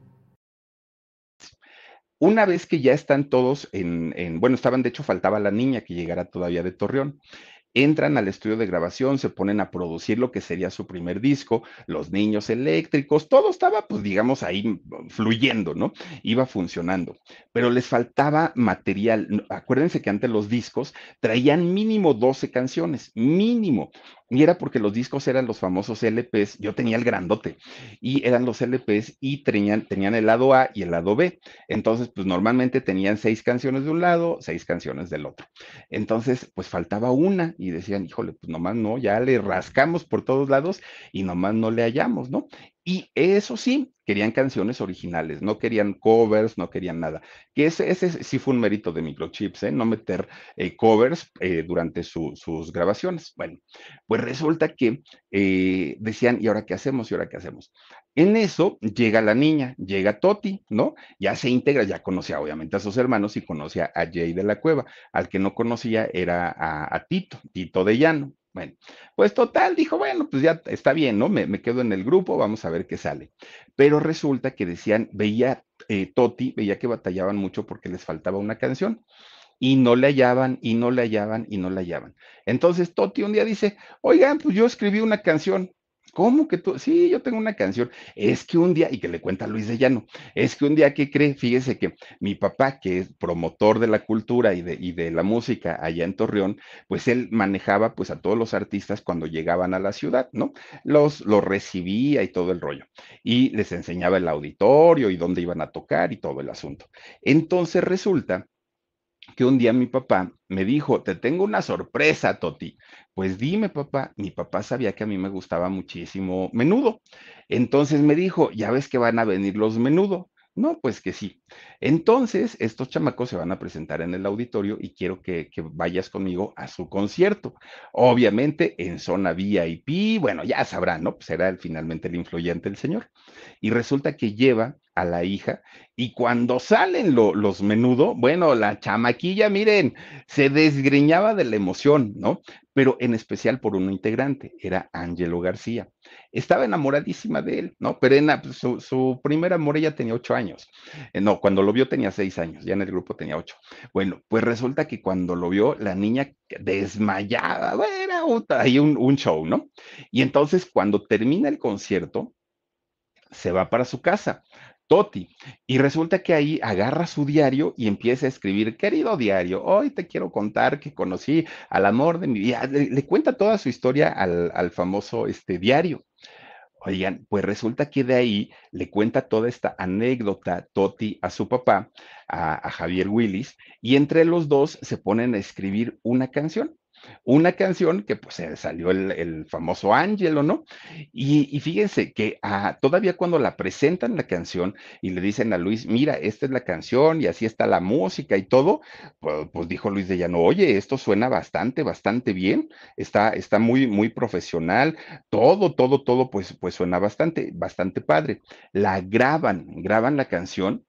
Una vez que ya están todos en, en, bueno, estaban, de hecho, faltaba la niña que llegara todavía de Torreón entran al estudio de grabación, se ponen a producir lo que sería su primer disco, los niños eléctricos, todo estaba, pues digamos, ahí fluyendo, ¿no? Iba funcionando, pero les faltaba material. Acuérdense que antes los discos traían mínimo 12 canciones, mínimo. Y era porque los discos eran los famosos LPs, yo tenía el grandote, y eran los LPs y tenían, tenían el lado A y el lado B. Entonces, pues normalmente tenían seis canciones de un lado, seis canciones del otro. Entonces, pues faltaba una y decían, híjole, pues nomás no, ya le rascamos por todos lados y nomás no le hallamos, ¿no? Y eso sí, querían canciones originales, no querían covers, no querían nada. Que ese, sí fue un mérito de Microchips, ¿eh? no meter eh, covers eh, durante sus grabaciones. Bueno, pues resulta que decían, ¿y ahora qué hacemos? ¿Y ahora qué hacemos? En eso llega la niña, llega Toti, ¿no? Ya se integra, ya conocía obviamente a sus hermanos y conocía a Jay de la Cueva. Al que no conocía era a Tito, Tito de Llano. Bueno, pues total, dijo, bueno, pues ya está bien, ¿no? Me, quedo en el grupo, vamos a ver qué sale. Pero resulta que decían, veía eh, Toti, veía que batallaban mucho porque les faltaba una canción y no le hallaban y no le hallaban y no le hallaban. Entonces Toti un día dice, oigan, pues yo escribí una canción, ¿Cómo que tú? Sí, yo tengo una canción. Es que un día, y que le cuenta Luis de Llano, es que un día que cree, fíjese que mi papá, que es promotor de la cultura y de, y de la música allá en Torreón, pues él manejaba pues a todos los artistas cuando llegaban a la ciudad, ¿no? Los, los recibía y todo el rollo. Y les enseñaba el auditorio y dónde iban a tocar y todo el asunto. Entonces resulta que un día mi papá me dijo, te tengo una sorpresa, Toti. Pues dime, papá, mi papá sabía que a mí me gustaba muchísimo menudo. Entonces me dijo, ya ves que van a venir los menudo. No, pues que sí. Entonces, estos chamacos se van a presentar en el auditorio y quiero que, vayas conmigo a su concierto. Obviamente en zona VIP, bueno, ya sabrán, ¿no? Pues era finalmente el influyente el señor. Y resulta que lleva a la hija y cuando salen los menudo, bueno, la chamaquilla, miren, se desgreñaba de la emoción, ¿no? Pero en especial por un integrante, era Ángelo García. Estaba enamoradísima de él, ¿no? Pero en pues, su, su, primer amor ella tenía ocho años. Eh, no, cuando lo vio tenía seis años, ya en el grupo tenía ocho. Bueno, pues resulta que cuando lo vio, la niña desmayada, bueno, ahí un show, ¿no? Y entonces cuando termina el concierto, se va para su casa. Toti. Y resulta que ahí agarra su diario y empieza a escribir, querido diario, hoy te quiero contar que conocí al amor de mi vida. Le, cuenta toda su historia al, al, famoso este, diario. Oigan, pues resulta que de ahí le cuenta toda esta anécdota Toti a su papá, a Javier Willis, y entre los dos se ponen a escribir una canción. Una canción que pues salió el, el famoso Ángelo, ¿no? Y, fíjense que ah, todavía cuando la presentan la canción y le dicen a Luis, mira, esta es la canción y así está la música y todo, pues, pues dijo Luis de Llano, oye, esto suena bastante, bastante bien, está, está muy, muy profesional, todo, todo, todo, pues, pues suena bastante, bastante padre. La graban, graban la canción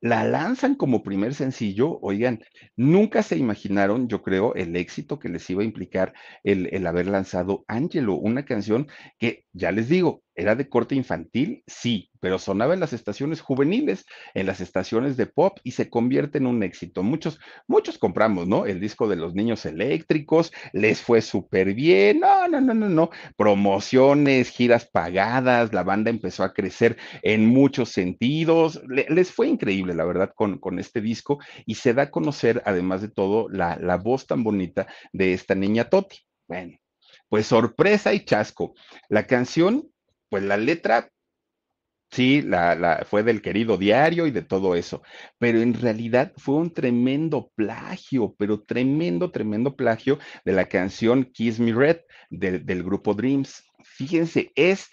la lanzan como primer sencillo, oigan, nunca se imaginaron, yo creo, el éxito que les iba a implicar el, el haber lanzado Angelo, una canción que, ya les digo, ¿Era de corte infantil? Sí, pero sonaba en las estaciones juveniles, en las estaciones de pop y se convierte en un éxito. Muchos, muchos compramos, ¿no? El disco de los niños eléctricos, les fue súper bien. No, no, no, no, no. Promociones, giras pagadas, la banda empezó a crecer en muchos sentidos. Le, les fue increíble, la verdad, con, con, este disco y se da a conocer, además de todo, la, la voz tan bonita de esta niña Toti. Bueno, pues sorpresa y chasco. La canción pues la letra, sí, la, la, fue del querido diario y de todo eso, pero en realidad fue un tremendo plagio, pero tremendo, tremendo plagio de la canción Kiss Me Red de, del grupo Dreams. Fíjense, es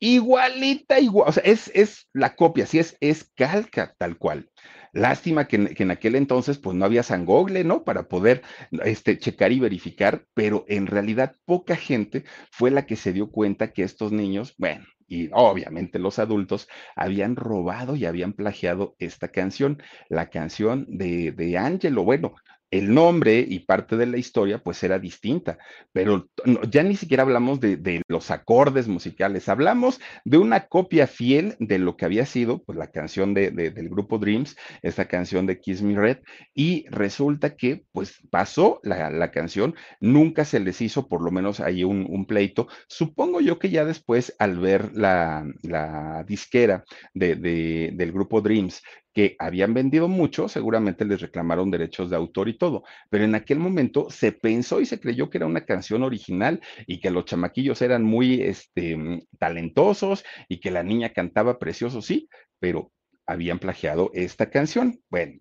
igualita, igual, o sea, es, es la copia, sí, es, es calca tal cual. Lástima que, que, en aquel entonces pues no había San Google, ¿no? Para poder este, checar y verificar, pero en realidad poca gente fue la que se dio cuenta que estos niños, bueno, y obviamente los adultos habían robado y habían plagiado esta canción, la canción de, de Angelo. Bueno, el nombre y parte de la historia pues era distinta, pero ya ni siquiera hablamos de, los acordes musicales, hablamos de una copia fiel de lo que había sido pues la canción de, de, del grupo Dreams, esta canción de Kiss Me Red, y resulta que pues pasó la, la canción, nunca se les hizo por lo menos ahí un, un pleito, supongo yo que ya después al ver la, la disquera del grupo Dreams que habían vendido mucho, seguramente les reclamaron derechos de autor y todo, pero en aquel momento se pensó y se creyó que era una canción original y que los chamaquillos eran muy este, talentosos y que la niña cantaba precioso, sí, pero habían plagiado esta canción. Bueno,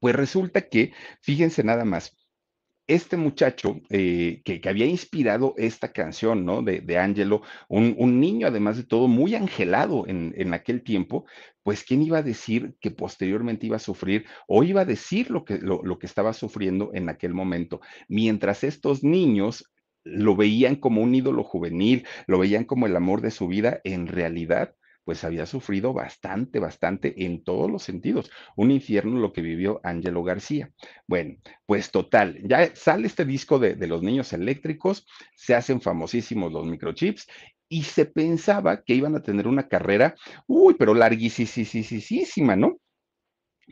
pues resulta que, fíjense nada más, este muchacho eh, que, había inspirado esta canción, ¿no? De, Angelo, un, niño además de todo muy angelado en, aquel tiempo, pues ¿quién iba a decir que posteriormente iba a sufrir o iba a decir lo que, lo que estaba sufriendo en aquel momento? Mientras estos niños lo veían como un ídolo juvenil, lo veían como el amor de su vida, en realidad pues había sufrido bastante, bastante en todos los sentidos. Un infierno lo que vivió Angelo García. Bueno, pues total, ya sale este disco de, los niños eléctricos, se hacen famosísimos los microchips y se pensaba que iban a tener una carrera, uy, pero larguísima, ¿no?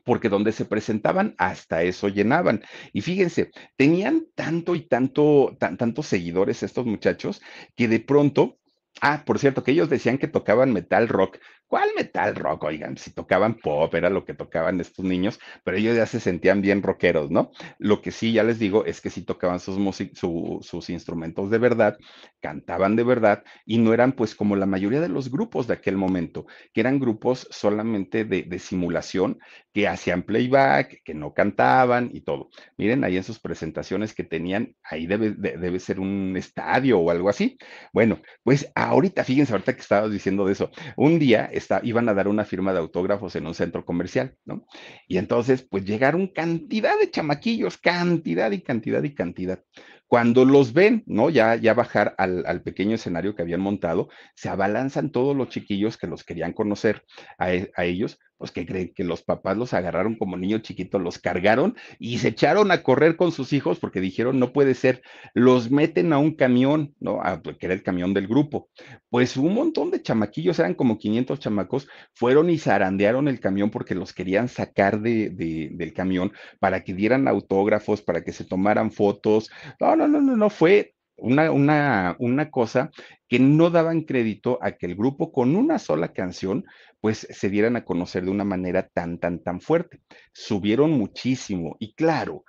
porque donde se presentaban hasta eso llenaban. Y fíjense, tenían tanto y tanto, tantos seguidores estos muchachos que de pronto Ah, por cierto, que ellos decían que tocaban metal rock. ¿Cuál metal rock? Oigan, si tocaban pop, era lo que tocaban estos niños, pero ellos ya se sentían bien rockeros, ¿no? Lo que sí, ya les digo, es que sí tocaban sus, sus instrumentos de verdad, cantaban de verdad y no eran pues como la mayoría de los grupos de aquel momento, que eran grupos solamente de, simulación, que hacían playback, que no cantaban y todo. Miren ahí en sus presentaciones que tenían, ahí debe, debe ser un estadio o algo así. Bueno, pues ahorita, fíjense, ahorita que estabas diciendo de eso, un día iban a dar una firma de autógrafos en un centro comercial, ¿no? Y entonces, pues llegaron cantidad de chamaquillos, cantidad y cantidad y cantidad. Cuando los ven, ¿no? Ya, ya bajar al, pequeño escenario que habían montado, se abalanzan todos los chiquillos que los querían conocer a, e, a ellos pues que creen que los papás los agarraron como niños chiquitos, los cargaron y se echaron a correr con sus hijos porque dijeron, no puede ser, los meten a un camión, ¿no? A, que era el camión del grupo. Pues un montón de chamaquillos, eran como 500 chamacos, fueron y zarandearon el camión porque los querían sacar de, del camión para que dieran autógrafos, para que se tomaran fotos. No, no, no, no, no, fue una, una, una cosa que no daban crédito a que el grupo con una sola canción pues se dieran a conocer de una manera tan, tan, tan fuerte. Subieron muchísimo y claro,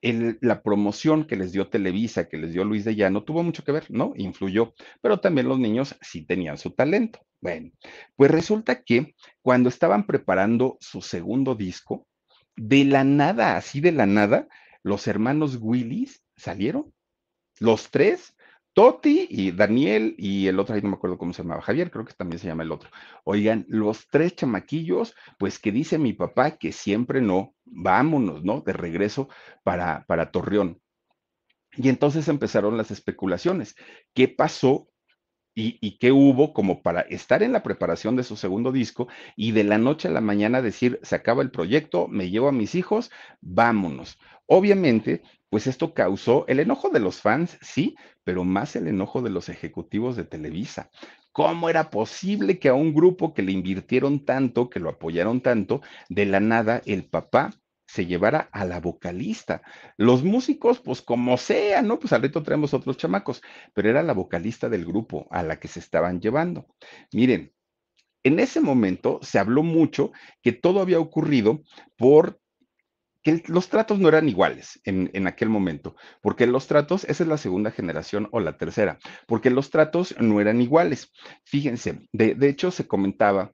la promoción que les dio Televisa, que les dio Luis de Llano, tuvo mucho que ver, ¿no? Influyó, pero también los niños sí tenían su talento. Bueno, pues resulta que cuando estaban preparando su segundo disco, de la nada, así de la nada, los hermanos Willis salieron los tres, Toti y Daniel y el otro, ahí no me acuerdo cómo se llamaba, Javier, creo que también se llama el otro. Oigan, los tres chamaquillos, pues que dice mi papá que siempre no, vámonos, ¿no? De regreso para, para Torreón. Y entonces empezaron las especulaciones. ¿Qué pasó y, qué hubo como para estar en la preparación de su segundo disco y de la noche a la mañana decir, se acaba el proyecto, me llevo a mis hijos, vámonos. Obviamente, pues esto causó el enojo de los fans, sí, pero más el enojo de los ejecutivos de Televisa. ¿Cómo era posible que a un grupo que le invirtieron tanto, que lo apoyaron tanto, de la nada el papá se llevara a la vocalista. Los músicos, pues como sea, ¿no? Pues al reto traemos otros chamacos, pero era la vocalista del grupo a la que se estaban llevando. Miren, en ese momento se habló mucho que todo había ocurrido por que los tratos no eran iguales en, en, aquel momento, porque los tratos, esa es la segunda generación o la tercera, porque los tratos no eran iguales. Fíjense, de, de hecho se comentaba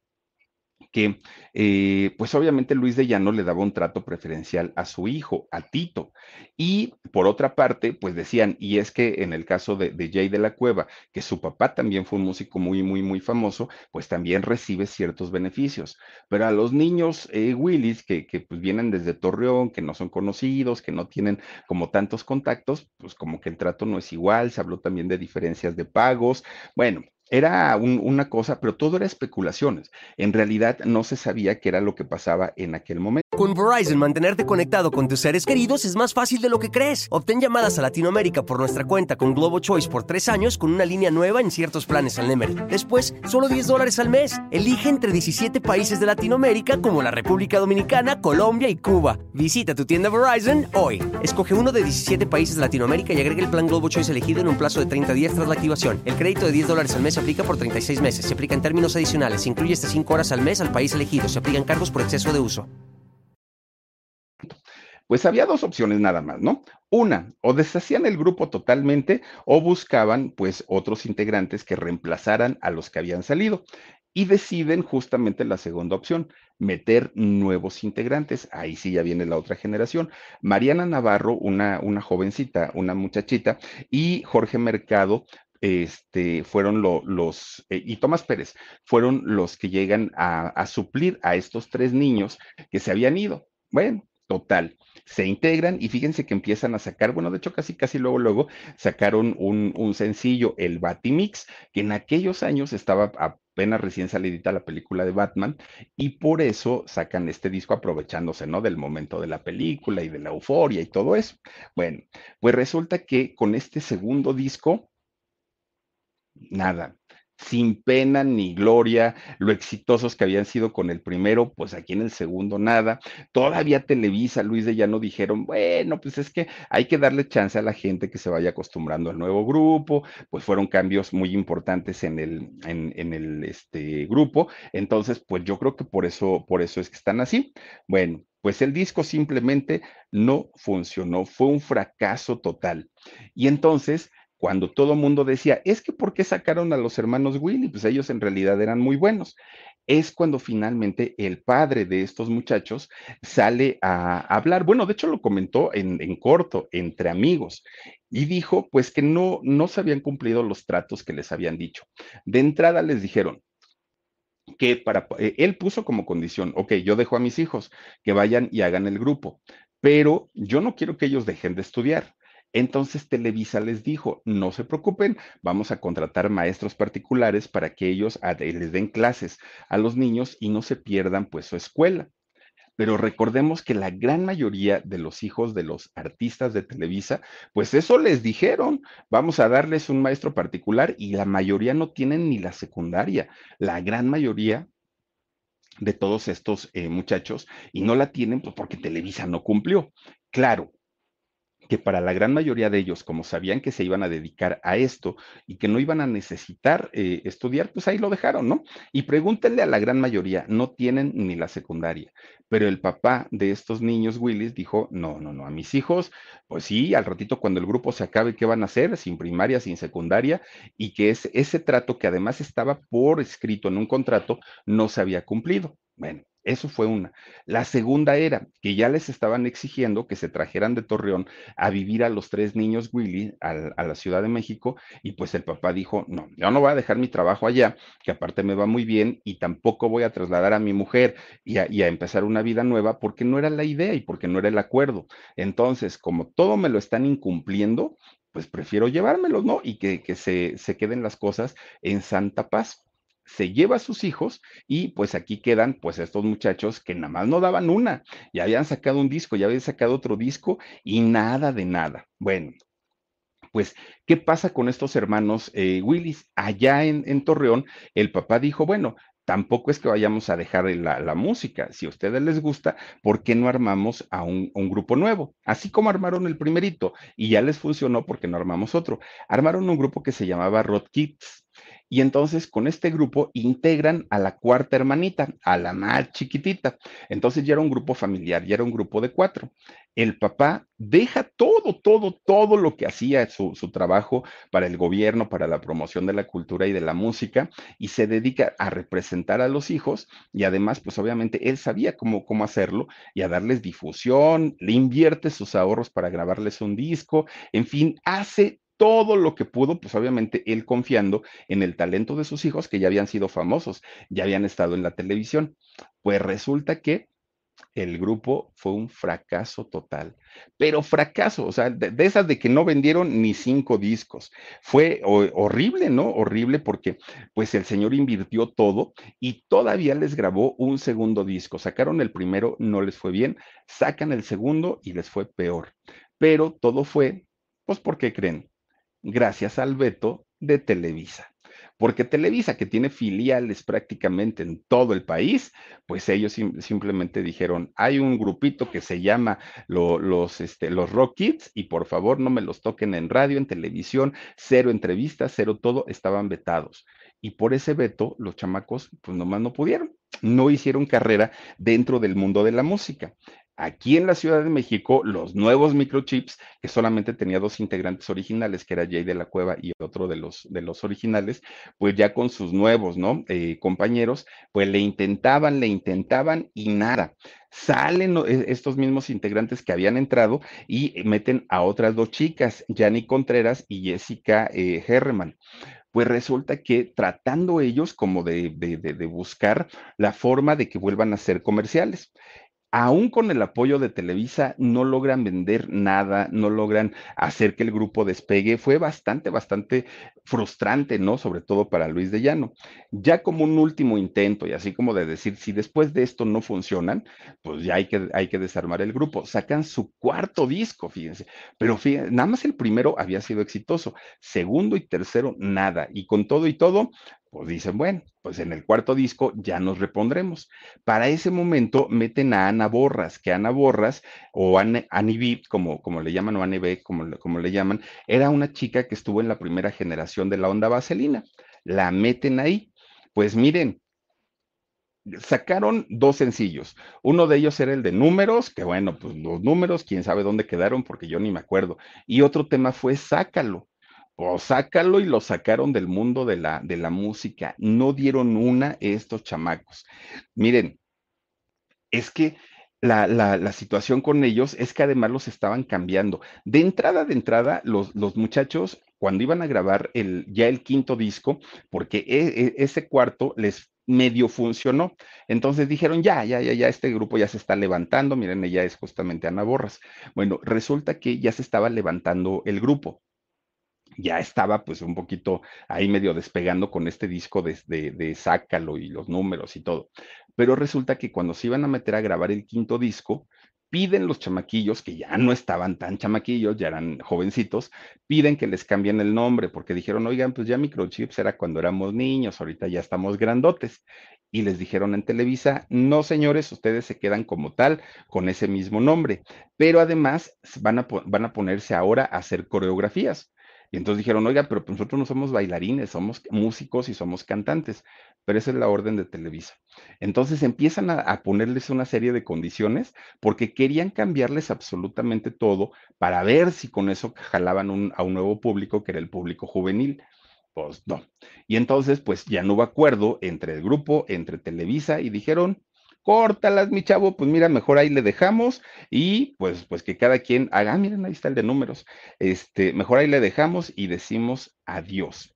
que eh, pues obviamente Luis de Llano le daba un trato preferencial a su hijo, a Tito. Y por otra parte, pues decían, y es que en el caso de, Jay de la Cueva, que su papá también fue un músico muy, muy, muy famoso, pues también recibe ciertos beneficios. Pero a los niños eh, Willis, que, que pues vienen desde Torreón, que no son conocidos, que no tienen como tantos contactos, pues como que el trato no es igual, se habló también de diferencias de pagos. Bueno, era una cosa, pero todo era especulaciones. En realidad no se sabía qué era lo que pasaba en aquel momento. Con Verizon, mantenerte conectado con tus seres queridos es más fácil de lo que crees. Obtén llamadas a Latinoamérica por nuestra cuenta con Globo Choice por tres años con una línea nueva en ciertos planes al Nemer. Después, solo 10 dólares al mes. Elige entre 17 países de Latinoamérica como la República Dominicana, Colombia y Cuba. Visita tu tienda Verizon hoy. Escoge uno de 17 países de Latinoamérica y agrega el plan Globo Choice elegido en un plazo de 30 días tras la activación. El crédito de 10 dólares al mes aplica por 36 meses. Se aplica en términos adicionales. Se incluye hasta 5 horas al mes al país elegido. Se aplican cargos por exceso de uso. Pues había dos opciones nada más, ¿no? Una, o deshacían el grupo totalmente o buscaban pues otros integrantes que reemplazaran a los que habían salido y deciden justamente la segunda opción, meter nuevos integrantes. Ahí sí ya viene la otra generación. Mariana Navarro, una, una jovencita, una muchachita, y Jorge Mercado, este, fueron los, eh, y Tomás Pérez, fueron los que llegan a, suplir a estos tres niños que se habían ido. Bueno, total se integran y fíjense que empiezan a sacar, bueno, de hecho casi, casi luego, luego sacaron un, un sencillo, el Batimix, que en aquellos años estaba apenas recién salidita la película de Batman y por eso sacan este disco aprovechándose, ¿no? Del momento de la película y de la euforia y todo eso. Bueno, pues resulta que con este segundo disco, nada, sin pena ni gloria, lo exitosos que habían sido con el primero, pues aquí en el segundo nada. Todavía Televisa, Luis de Llano dijeron, bueno, pues es que hay que darle chance a la gente que se vaya acostumbrando al nuevo grupo, pues fueron cambios muy importantes en el, en, en el este, grupo, entonces, pues yo creo que por eso, por eso es que están así. Bueno, pues el disco simplemente no funcionó, fue un fracaso total. Y entonces, cuando todo mundo decía, es que ¿por qué sacaron a los hermanos Willy? Pues ellos en realidad eran muy buenos. Es cuando finalmente el padre de estos muchachos sale a hablar. Bueno, de hecho lo comentó en, en corto, entre amigos, y dijo pues que no, no se habían cumplido los tratos que les habían dicho. De entrada les dijeron, que para, eh, él puso como condición, ok, yo dejo a mis hijos que vayan y hagan el grupo, pero yo no quiero que ellos dejen de estudiar. Entonces Televisa les dijo, no se preocupen, vamos a contratar maestros particulares para que ellos les den clases a los niños y no se pierdan pues su escuela. Pero recordemos que la gran mayoría de los hijos de los artistas de Televisa, pues eso les dijeron, vamos a darles un maestro particular y la mayoría no tienen ni la secundaria. La gran mayoría de todos estos eh, muchachos y no la tienen pues porque Televisa no cumplió. Claro, que para la gran mayoría de ellos, como sabían que se iban a dedicar a esto y que no iban a necesitar eh, estudiar, pues ahí lo dejaron, ¿no? Y pregúntenle a la gran mayoría, no tienen ni la secundaria, pero el papá de estos niños, Willis, dijo, no, no, no, a mis hijos, pues sí, al ratito cuando el grupo se acabe, ¿qué van a hacer? Sin primaria, sin secundaria, y que ese, ese trato que además estaba por escrito en un contrato, no se había cumplido. Bueno, eso fue una. La segunda era que ya les estaban exigiendo que se trajeran de Torreón a vivir a los tres niños Willy a, la Ciudad de México y pues el papá dijo, no, yo no voy a dejar mi trabajo allá, que aparte me va muy bien y tampoco voy a trasladar a mi mujer y a, empezar una vida nueva porque no era la idea y porque no era el acuerdo. Entonces, como todo me lo están incumpliendo, pues prefiero llevármelos, ¿no? Y que, que se, se queden las cosas en santa paz se lleva a sus hijos y pues aquí quedan pues estos muchachos que nada más no daban una, ya habían sacado un disco, ya habían sacado otro disco y nada de nada. Bueno, pues, ¿qué pasa con estos hermanos eh, Willis? Allá en, Torreón, el papá dijo, bueno, tampoco es que vayamos a dejar la, la, música. Si a ustedes les gusta, ¿por qué no armamos a un, un, grupo nuevo? Así como armaron el primerito y ya les funcionó porque no armamos otro. Armaron un grupo que se llamaba Rod Kids y entonces con este grupo integran a la cuarta hermanita, a la más chiquitita. Entonces ya era un grupo familiar, ya era un grupo de cuatro. El papá deja todo, todo, todo lo que hacía su, trabajo para el gobierno, para la promoción de la cultura y de la música, y se dedica a representar a los hijos, y además, pues obviamente él sabía cómo, cómo hacerlo y a darles difusión, le invierte sus ahorros para grabarles un disco, en fin, hace todo lo que pudo, pues obviamente él confiando en el talento de sus hijos que ya habían sido famosos, ya habían estado en la televisión. Pues resulta que el grupo fue un fracaso total, pero fracaso, o sea, de, esas de que no vendieron ni cinco discos. Fue horrible, ¿no? Horrible porque pues el señor invirtió todo y todavía les grabó un segundo disco. Sacaron el primero, no les fue bien, sacan el segundo y les fue peor. Pero todo fue, pues, ¿por qué creen? Gracias al veto de Televisa. Porque Televisa, que tiene filiales prácticamente en todo el país, pues ellos sim simplemente dijeron, hay un grupito que se llama lo, los, este, los Rock Kids y por favor no me los toquen en radio, en televisión, cero entrevistas, cero todo, estaban vetados. y por ese veto los chamacos pues nomás no pudieron, no hicieron carrera dentro del mundo de la música. Aquí en la Ciudad de México, los nuevos microchips, que solamente tenía dos integrantes originales, que era Jay de la Cueva y otro de los, de los originales, pues ya con sus nuevos, ¿no? Eh, compañeros, pues le intentaban, le intentaban y nada. Salen e, estos mismos integrantes que habían entrado y meten a otras dos chicas, Yanni Contreras y Jessica eh, pues resulta que tratando ellos como de, buscar la forma de que vuelvan a ser comerciales aún con el apoyo de Televisa, no logran vender nada, no logran hacer que el grupo despegue. Fue bastante, bastante frustrante, ¿no? Sobre todo para Luis de Llano. Ya como un último intento y así como de decir, si después de esto no funcionan, pues ya hay que, hay que desarmar el grupo. Sacan su cuarto disco, fíjense. Pero fíjense, nada más el primero había sido exitoso. Segundo y tercero, nada. Y con todo y todo, pues dicen, bueno, pues en el cuarto disco ya nos repondremos. Para ese momento meten a Ana Borras, que Ana Borras, o Annie, B, como, como le llaman, o Annie B, como, como le llaman, era una chica que estuvo en la primera generación de la onda vaselina. La meten ahí. Pues miren, sacaron dos sencillos. Uno de ellos era el de números, que bueno, pues los números, quién sabe dónde quedaron, porque yo ni me acuerdo. Y otro tema fue Sácalo o sácalo y lo sacaron del mundo de la, de la música. No dieron una estos chamacos. Miren, es que la, la, situación con ellos es que además los estaban cambiando. De entrada, de entrada, los, los muchachos, cuando iban a grabar el, ya el quinto disco, porque e, e, ese cuarto les medio funcionó. Entonces dijeron, ya, ya, ya, ya, este grupo ya se está levantando. Miren, ella es justamente Ana Borras. Bueno, resulta que ya se estaba levantando el grupo ya estaba pues un poquito ahí medio despegando con este disco de, de, Sácalo y los números y todo. Pero resulta que cuando se iban a meter a grabar el quinto disco, piden los chamaquillos, que ya no estaban tan chamaquillos, ya eran jovencitos, piden que les cambien el nombre, porque dijeron, oigan, pues ya Microchips era cuando éramos niños, ahorita ya estamos grandotes. Y les dijeron en Televisa, no señores, ustedes se quedan como tal, con ese mismo nombre, pero además van a, van a ponerse ahora a hacer coreografías. Y entonces dijeron, oiga, pero pues nosotros no somos bailarines, somos músicos y somos cantantes, pero esa es la orden de Televisa. Entonces empiezan a, ponerles una serie de condiciones porque querían cambiarles absolutamente todo para ver si con eso jalaban a un nuevo público que era el público juvenil. Pues no. Y entonces, pues ya no hubo acuerdo entre el grupo, entre Televisa, y dijeron, córtalas, mi chavo, pues mira, mejor ahí le dejamos y pues, pues que cada quien haga, ah, miren, ahí está el de números, este, mejor ahí le dejamos y decimos adiós.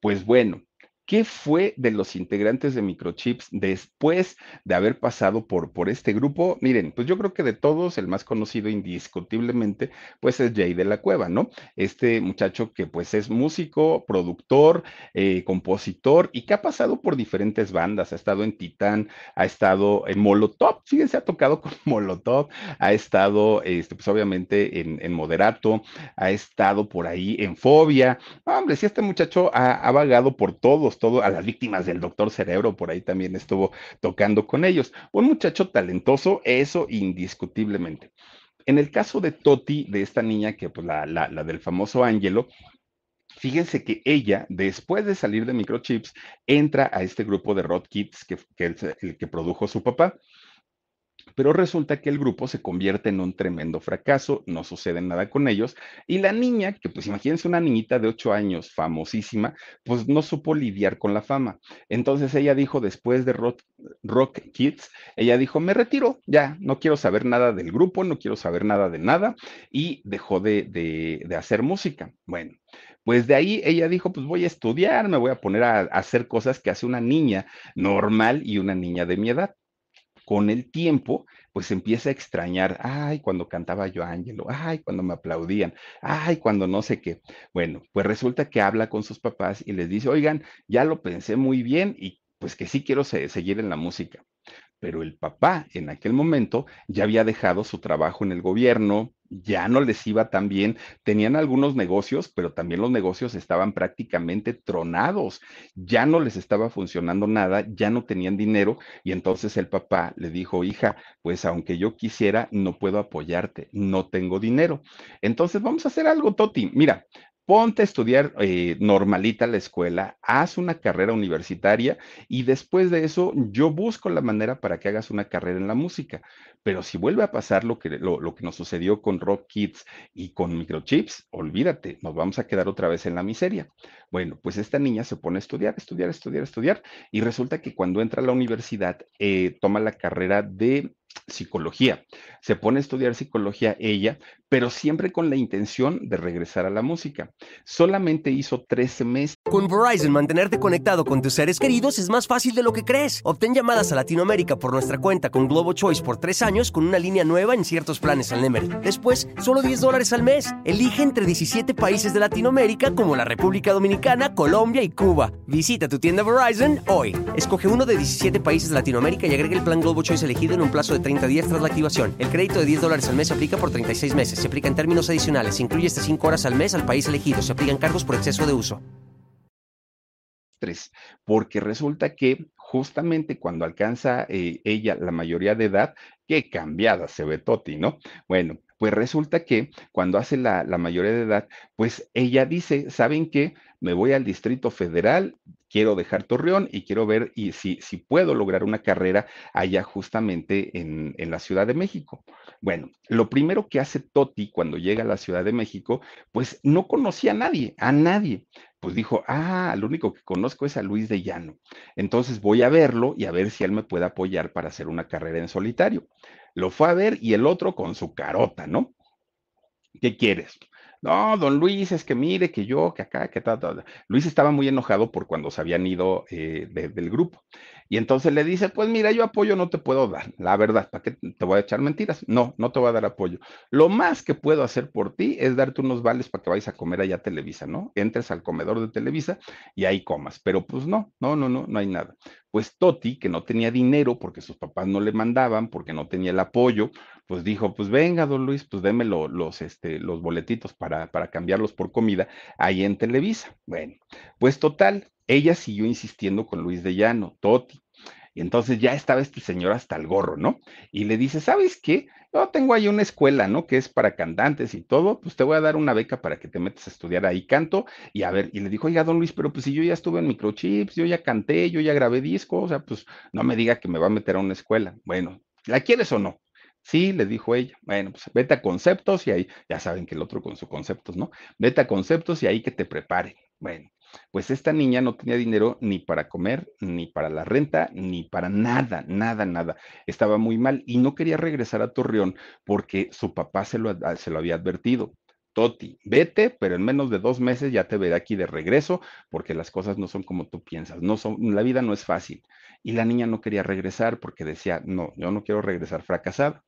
Pues bueno, ¿Qué fue de los integrantes de Microchips después de haber pasado por, por este grupo? Miren, pues yo creo que de todos, el más conocido indiscutiblemente, pues es Jay de la Cueva, ¿no? Este muchacho que pues es músico, productor, eh, compositor y que ha pasado por diferentes bandas, ha estado en Titán, ha estado en Molotov, fíjense, ha tocado con [LAUGHS] Molotov, ha estado, este, pues obviamente en, Moderato, ha estado por ahí en Fobia. Hombre, si este muchacho ha, ha vagado por todos todo, a las víctimas del doctor Cerebro, por ahí también estuvo tocando con ellos. Un muchacho talentoso, eso indiscutiblemente. En el caso de Toti, de esta niña que, pues, la, la, del famoso Ángelo, Fíjense que ella, después de salir de Microchips, entra a este grupo de Rod Kids que, que, el que produjo su papá. Pero resulta que el grupo se convierte en un tremendo fracaso, no sucede nada con ellos, y la niña, que pues imagínense una niñita de 8 años, famosísima, pues no supo lidiar con la fama. Entonces ella dijo, después de Rock, Kids, ella dijo, me retiro, ya, no quiero saber nada del grupo, no quiero saber nada de nada, y dejó de, de hacer música. Bueno, pues de ahí ella dijo, pues voy a estudiar, me voy a poner a, hacer cosas que hace una niña normal y una niña de mi edad con el tiempo, pues empieza a extrañar, ay, cuando cantaba yo Ángelo, ay, cuando me aplaudían, ay, cuando no sé qué. Bueno, pues resulta que habla con sus papás y les dice, oigan, ya lo pensé muy bien y pues que sí quiero seguir en la música. Pero el papá en aquel momento ya había dejado su trabajo en el gobierno, ya no les iba tan bien. Tenían algunos negocios, pero también los negocios estaban prácticamente tronados. Ya no les estaba funcionando nada, ya no tenían dinero. Y entonces el papá le dijo, hija, pues aunque yo quisiera, no puedo apoyarte, no tengo dinero. Entonces vamos a hacer algo, Toti. Mira, ponte a estudiar eh, normalita la escuela, haz una carrera universitaria y después de eso yo busco la manera para que hagas una carrera en la música. Pero si vuelve a pasar lo que, lo, lo que nos sucedió con Rock Kids y con Microchips, olvídate, nos vamos a quedar otra vez en la miseria. Bueno, pues esta niña se pone a estudiar, estudiar, estudiar, estudiar y resulta que cuando entra a la universidad eh, toma la carrera de psicología. Se pone a estudiar psicología ella, pero siempre con la intención de regresar a la música. Solamente hizo 13 meses. Con Verizon, mantenerte conectado con tus seres queridos es más fácil de lo que crees. Obtén llamadas a Latinoamérica por nuestra cuenta con Globo Choice por tres años con una línea nueva en ciertos planes al Nemery. Después, solo 10 dólares al mes. Elige entre 17 países de Latinoamérica como la República Dominicana, Colombia y Cuba. Visita tu tienda Verizon hoy. Escoge uno de 17 países de Latinoamérica y agrega el plan Globo Choice elegido en un plazo de 30 días tras la activación. El crédito de 10 dólares al mes se aplica por 36 meses. Se aplica en términos adicionales. Se incluye hasta 5 horas al mes al país elegido. Se aplican cargos por exceso de uso. Porque resulta que justamente cuando alcanza eh, ella la mayoría de edad, qué cambiada se ve Toti, ¿no? Bueno, pues resulta que cuando hace la, la mayoría de edad, pues ella dice, ¿saben qué? Me voy al Distrito Federal, quiero dejar Torreón y quiero ver y si, si puedo lograr una carrera allá justamente en, en, la Ciudad de México. Bueno, lo primero que hace Toti cuando llega a la Ciudad de México, pues no conocía a nadie, a nadie. Pues dijo, ah, lo único que conozco es a Luis de Llano. Entonces voy a verlo y a ver si él me puede apoyar para hacer una carrera en solitario. Lo fue a ver y el otro con su carota, ¿no? ¿Qué quieres? No, don Luis, es que mire, que yo, que acá, que tal, tal. Luis estaba muy enojado por cuando se habían ido eh, de, del grupo. Y entonces le dice, pues mira, yo apoyo no te puedo dar, la verdad, ¿para qué te voy a echar mentiras? No, no te voy a dar apoyo. Lo más que puedo hacer por ti es darte unos vales para que vayas a comer allá a Televisa, ¿no? Entres al comedor de Televisa y ahí comas. Pero pues no, no, no, no, no hay nada. Pues Toti, que no tenía dinero porque sus papás no le mandaban, porque no tenía el apoyo, pues dijo, pues venga, don Luis, pues déme lo, los, este, los boletitos para, para cambiarlos por comida ahí en Televisa. Bueno, pues total, ella siguió insistiendo con Luis de Llano, Toti. Y entonces ya estaba este señor hasta el gorro, ¿no? Y le dice, ¿sabes qué? Yo tengo ahí una escuela, ¿no? Que es para cantantes y todo, pues te voy a dar una beca para que te metas a estudiar ahí canto. Y a ver, y le dijo, oiga, don Luis, pero pues si yo ya estuve en microchips, yo ya canté, yo ya grabé discos, o sea, pues no me diga que me va a meter a una escuela. Bueno, ¿la quieres o no? Sí, le dijo ella. Bueno, pues vete a conceptos y ahí, ya saben que el otro con sus conceptos, ¿no? Vete a conceptos y ahí que te prepare. Bueno, pues esta niña no tenía dinero ni para comer, ni para la renta, ni para nada, nada, nada. Estaba muy mal y no quería regresar a Torreón porque su papá se lo, se lo había advertido. Toti, vete, pero en menos de dos meses ya te veré aquí de regreso, porque las cosas no son como tú piensas, no son, la vida no es fácil. Y la niña no quería regresar porque decía, no, yo no quiero regresar fracasada.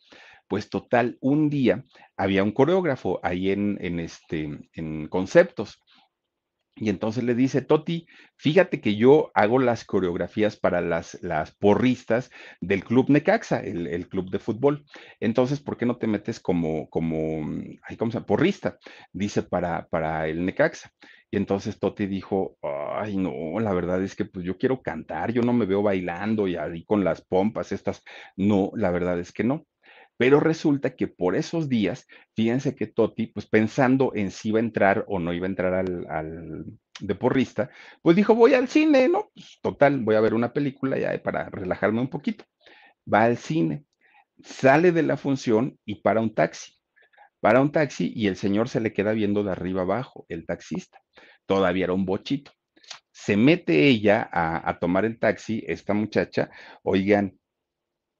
Pues total, un día había un coreógrafo ahí en, en, este, en conceptos y entonces le dice, Toti, fíjate que yo hago las coreografías para las, las porristas del Club Necaxa, el, el, club de fútbol. Entonces, ¿por qué no te metes como, como, ay, ¿cómo se llama? Porrista, dice, para, para el Necaxa. Y entonces Toti dijo, ay, no, la verdad es que pues yo quiero cantar, yo no me veo bailando y ahí con las pompas estas. No, la verdad es que no. Pero resulta que por esos días, fíjense que Toti, pues pensando en si iba a entrar o no iba a entrar al, al pues dijo, voy al cine, ¿no? Pues, total, voy a ver una película ya para relajarme un poquito. Va al cine, sale de la función y para un taxi. Para un taxi y el señor se le queda viendo de arriba abajo, el taxista. Todavía era un bochito. Se mete ella a tomar el taxi, esta muchacha, oigan,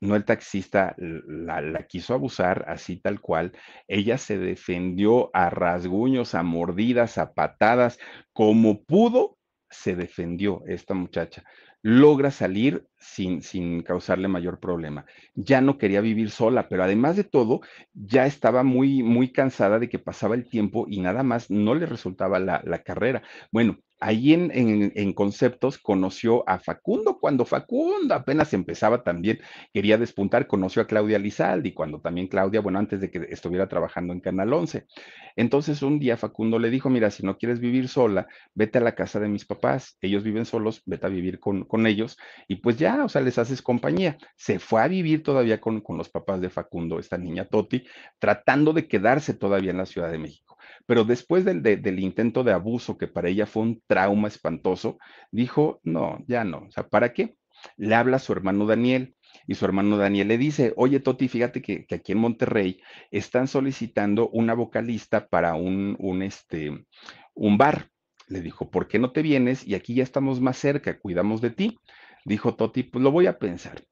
no el taxista la, quiso abusar así tal cual. Ella se defendió a rasguños, a mordidas, a patadas, como pudo, se defendió esta muchacha. Logra salir sin, sin causarle mayor problema. Ya no quería vivir sola, pero además de todo, ya estaba muy, muy cansada de que pasaba el tiempo y nada más no le resultaba la, la carrera. Bueno, Ahí en, conceptos conoció a Facundo, cuando Facundo apenas empezaba también, quería despuntar, conoció a Claudia Lizaldi, cuando también Claudia, bueno, antes de que estuviera trabajando en Canal 11. Entonces un día Facundo le dijo, mira, si no quieres vivir sola, vete a la casa de mis papás, ellos viven solos, vete a vivir con, con ellos y pues ya, o sea, les haces compañía. Se fue a vivir todavía con, con los papás de Facundo, esta niña Toti, tratando de quedarse todavía en la Ciudad de México. Pero después del, intento de abuso, que para ella fue un trauma espantoso, dijo, no, ya no, o sea, ¿para qué? Le habla a su hermano Daniel y su hermano Daniel le dice, oye Toti, fíjate que, aquí en Monterrey están solicitando una vocalista para un, este, un bar. Le dijo, ¿por qué no te vienes? Y aquí ya estamos más cerca, cuidamos de ti. Dijo Toti, pues lo voy a pensar.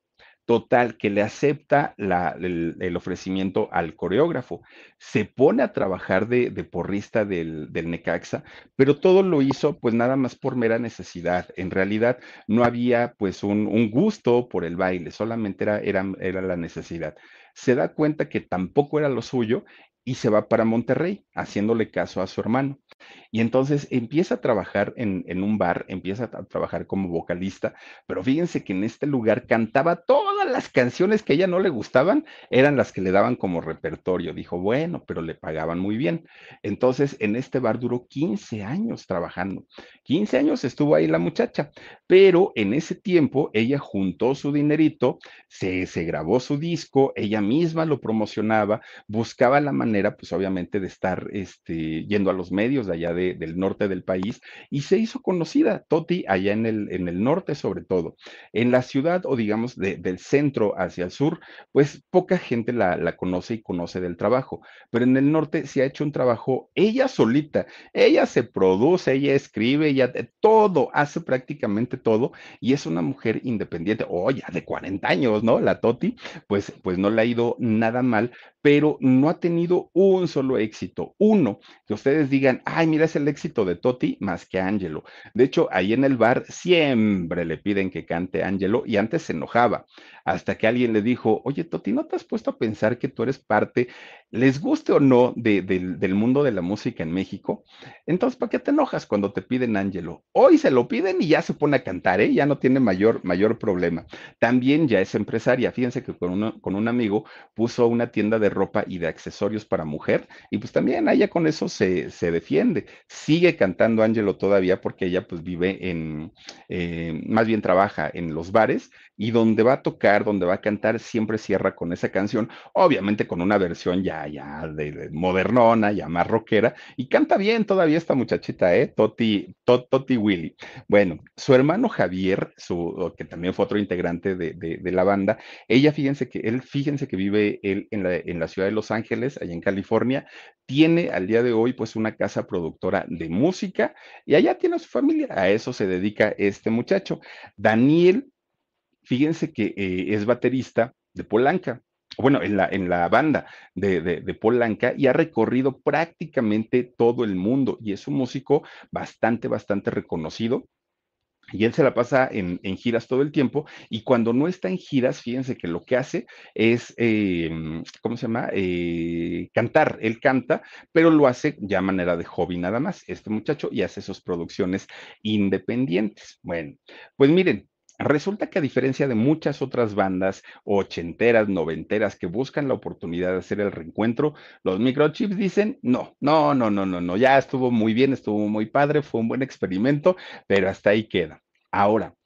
Total, que le acepta el, ofrecimiento al coreógrafo. Se pone a trabajar de, porrista del, Necaxa, pero todo lo hizo pues nada más por mera necesidad. En realidad no había pues un, gusto por el baile, solamente era, era, era la necesidad. Se da cuenta que tampoco era lo suyo y se va para Monterrey, haciéndole caso a su hermano. Y entonces empieza a trabajar en, un bar, empieza a trabajar como vocalista, pero fíjense que en este lugar cantaba todas las canciones que a ella no le gustaban, eran las que le daban como repertorio. Dijo, bueno, pero le pagaban muy bien. Entonces en este bar duró 15 años trabajando. 15 años estuvo ahí la muchacha, pero en ese tiempo ella juntó su dinerito, se, se grabó su disco, ella misma lo promocionaba, buscaba la manera, pues obviamente, de estar este, yendo a los medios allá del norte del país y se hizo conocida Toti allá en el, en el norte sobre todo. En la ciudad o digamos del centro hacia el sur, pues poca gente la, la conoce y conoce del trabajo, pero en el norte se ha hecho un trabajo ella solita, ella se produce, ella escribe, ella todo, hace prácticamente todo y es una mujer independiente, o ya de 40 años, ¿no? La Toti, pues, pues no le ha ido nada mal, pero no ha tenido un solo éxito, uno, que ustedes digan, ay, mira, es el éxito de Toti más que Angelo. De hecho, ahí en el bar siempre le piden que cante Angelo y antes se enojaba, hasta que alguien le dijo, oye, Toti, ¿no te has puesto a pensar que tú eres parte, les guste o no, del mundo de la música en México? Entonces, ¿para qué te enojas cuando te piden Angelo? Hoy se lo piden y ya se pone a cantar, ¿eh? Ya no tiene mayor, mayor problema. También ya es empresaria. Fíjense que con, con un amigo puso una tienda de ropa y de accesorios para mujer y pues también ella con eso se, se defiende. Sigue cantando Angelo todavía porque ella pues vive en, eh, más bien trabaja en los bares y donde va a tocar, donde va a cantar, siempre cierra con esa canción, obviamente con una versión ya, ya de, modernona, ya más rockera, y canta bien todavía esta muchachita, ¿eh? Toti, Toti Willy. Bueno, su hermano Javier, su, que también fue otro integrante de, de, la banda, ella, fíjense que él, fíjense que vive él en la, en la ciudad de Los Ángeles, allá en California, tiene al día de hoy pues una casa productora de música y allá tiene su familia, a eso se dedica este muchacho. Daniel fíjense que eh, es baterista de Polanca, bueno, en la, en la banda de, de, Polanca y ha recorrido prácticamente todo el mundo y es un músico bastante, bastante reconocido. Y él se la pasa en, giras todo el tiempo y cuando no está en giras, fíjense que lo que hace es, em, ¿cómo se llama? Eh, cantar. Él canta, pero lo hace ya manera de hobby nada más, este muchacho, y hace sus producciones independientes. Bueno, pues miren, Resulta que a diferencia de muchas otras bandas ochenteras, noventeras que buscan la oportunidad de hacer el reencuentro, los microchips dicen, no, no, no, no, no, no, ya estuvo muy bien, estuvo muy padre, fue un buen experimento, pero hasta ahí queda. Ahora,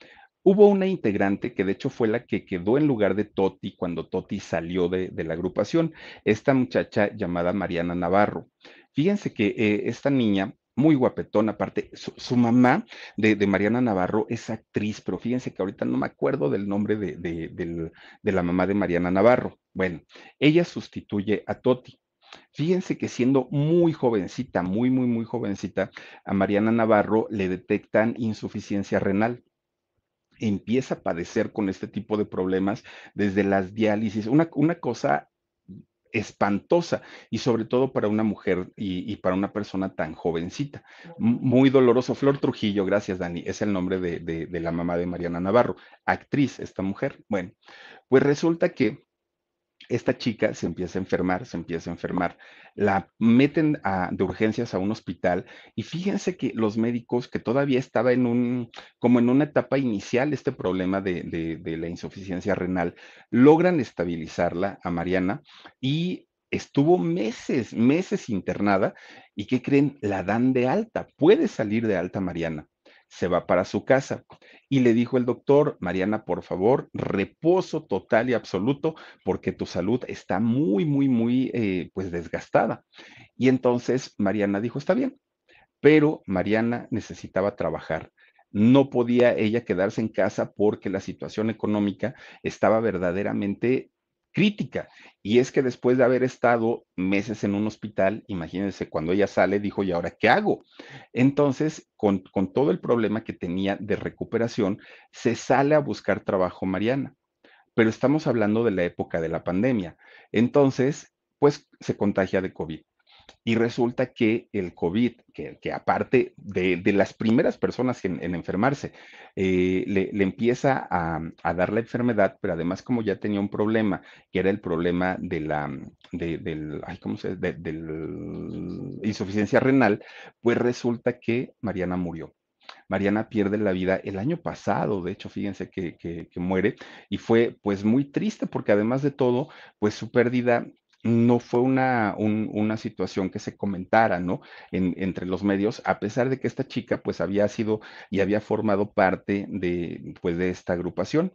hubo una integrante que de hecho fue la que quedó en lugar de Toti cuando Toti salió de, la agrupación, esta muchacha llamada Mariana Navarro. Fíjense que eh, esta niña muy guapetón, aparte, su, mamá de, Mariana Navarro es actriz, pero fíjense que ahorita no me acuerdo del nombre de, la mamá de Mariana Navarro. Bueno, ella sustituye a Toti. Fíjense que siendo muy jovencita, muy, muy, muy jovencita, a Mariana Navarro le detectan insuficiencia renal empieza a padecer con este tipo de problemas desde las diálisis, una, una cosa espantosa y sobre todo para una mujer y, para una persona tan jovencita. Muy doloroso. Flor Trujillo, gracias Dani, es el nombre de, de la mamá de Mariana Navarro, actriz esta mujer. Bueno, pues resulta que esta chica se empieza a enfermar, se empieza a enfermar, la meten de urgencias a un hospital y fíjense que los médicos que todavía estaba en un, como en una etapa inicial este problema de, de la insuficiencia renal, logran estabilizarla a Mariana y estuvo meses, meses internada y ¿qué creen? La dan de alta, puede salir de alta Mariana se va para su casa. Y le dijo el doctor, Mariana, por favor, reposo total y absoluto, porque tu salud está muy, muy, muy, eh, pues desgastada. Y entonces Mariana dijo, está bien, pero Mariana necesitaba trabajar. No podía ella quedarse en casa porque la situación económica estaba verdaderamente crítica. Y es que después de haber estado meses en un hospital, imagínense, cuando ella sale, dijo, ¿y ahora qué hago? Entonces, con, con todo el problema que tenía de recuperación, se sale a buscar trabajo Mariana. Pero estamos hablando de la época de la pandemia. Entonces, pues se contagia de COVID. Y resulta que el COVID, que, aparte de, las primeras personas en, enfermarse, eh, le, empieza a, dar la enfermedad, pero además como ya tenía un problema, que era el problema de la de, del, ¿cómo se, de, insuficiencia renal, pues resulta que Mariana murió. Mariana pierde la vida el año pasado, de hecho, fíjense que, que, muere y fue pues muy triste porque además de todo, pues su pérdida no fue una, una situación que se comentara, ¿no? entre los medios, a pesar de que esta chica pues había sido y había formado parte de, pues, de esta agrupación.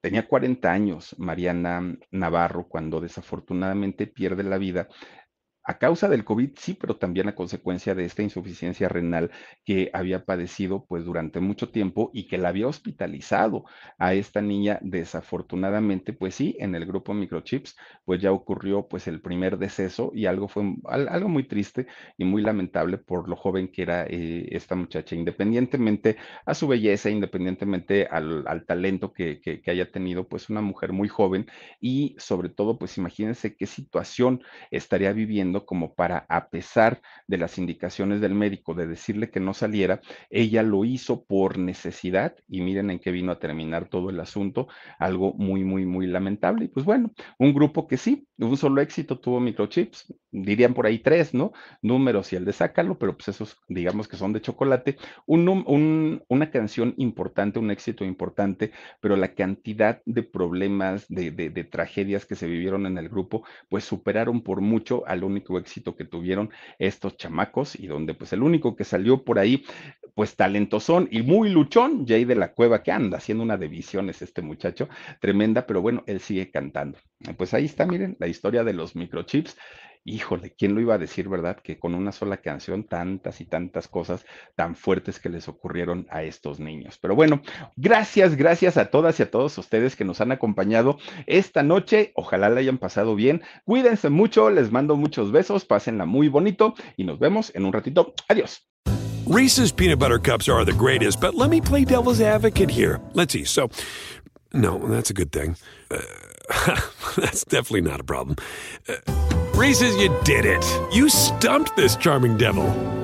Tenía 40 años Mariana Navarro cuando desafortunadamente pierde la vida a causa del COVID, sí, pero también a consecuencia de esta insuficiencia renal que había padecido pues durante mucho tiempo y que la había hospitalizado a esta niña desafortunadamente, pues sí, en el grupo Microchips, pues ya ocurrió pues el primer deceso y algo fue algo muy triste y muy lamentable por lo joven que era eh, esta muchacha, independientemente a su belleza, independientemente al, talento que, que, que haya tenido, pues una mujer muy joven y sobre todo, pues imagínense qué situación estaría viviendo como para, a pesar de las indicaciones del médico de decirle que no saliera, ella lo hizo por necesidad y miren en qué vino a terminar todo el asunto, algo muy, muy, muy lamentable. Y pues bueno, un grupo que sí, un solo éxito tuvo microchips, dirían por ahí tres, ¿no? Números y el de Sácalo, pero pues esos digamos que son de chocolate. Un, una canción importante, un éxito importante, pero la cantidad de problemas, de, de, tragedias que se vivieron en el grupo, pues superaron por mucho al único éxito que tuvieron estos chamacos y donde pues el único que salió por ahí pues talentosón y muy luchón, Jay de la Cueva, que anda haciendo una de visiones este muchacho, tremenda, pero bueno, él sigue cantando. Pues ahí está, miren, la historia de los microchips híjole, ¿quién lo iba a decir, verdad? Que con una sola canción tantas y tantas cosas tan fuertes que les ocurrieron a estos niños. Pero bueno, gracias, gracias a todas y a todos ustedes que nos han acompañado esta noche. Ojalá la hayan pasado bien. Cuídense mucho, les mando muchos besos, pásenla muy bonito y nos vemos en un ratito. Adiós. Reese's peanut butter cups are the greatest, but let me play devil's advocate here. Let's see. So, no, that's a good thing. Uh, [LAUGHS] that's definitely not a problem. Uh, Reese's, you did it. You stumped this charming devil.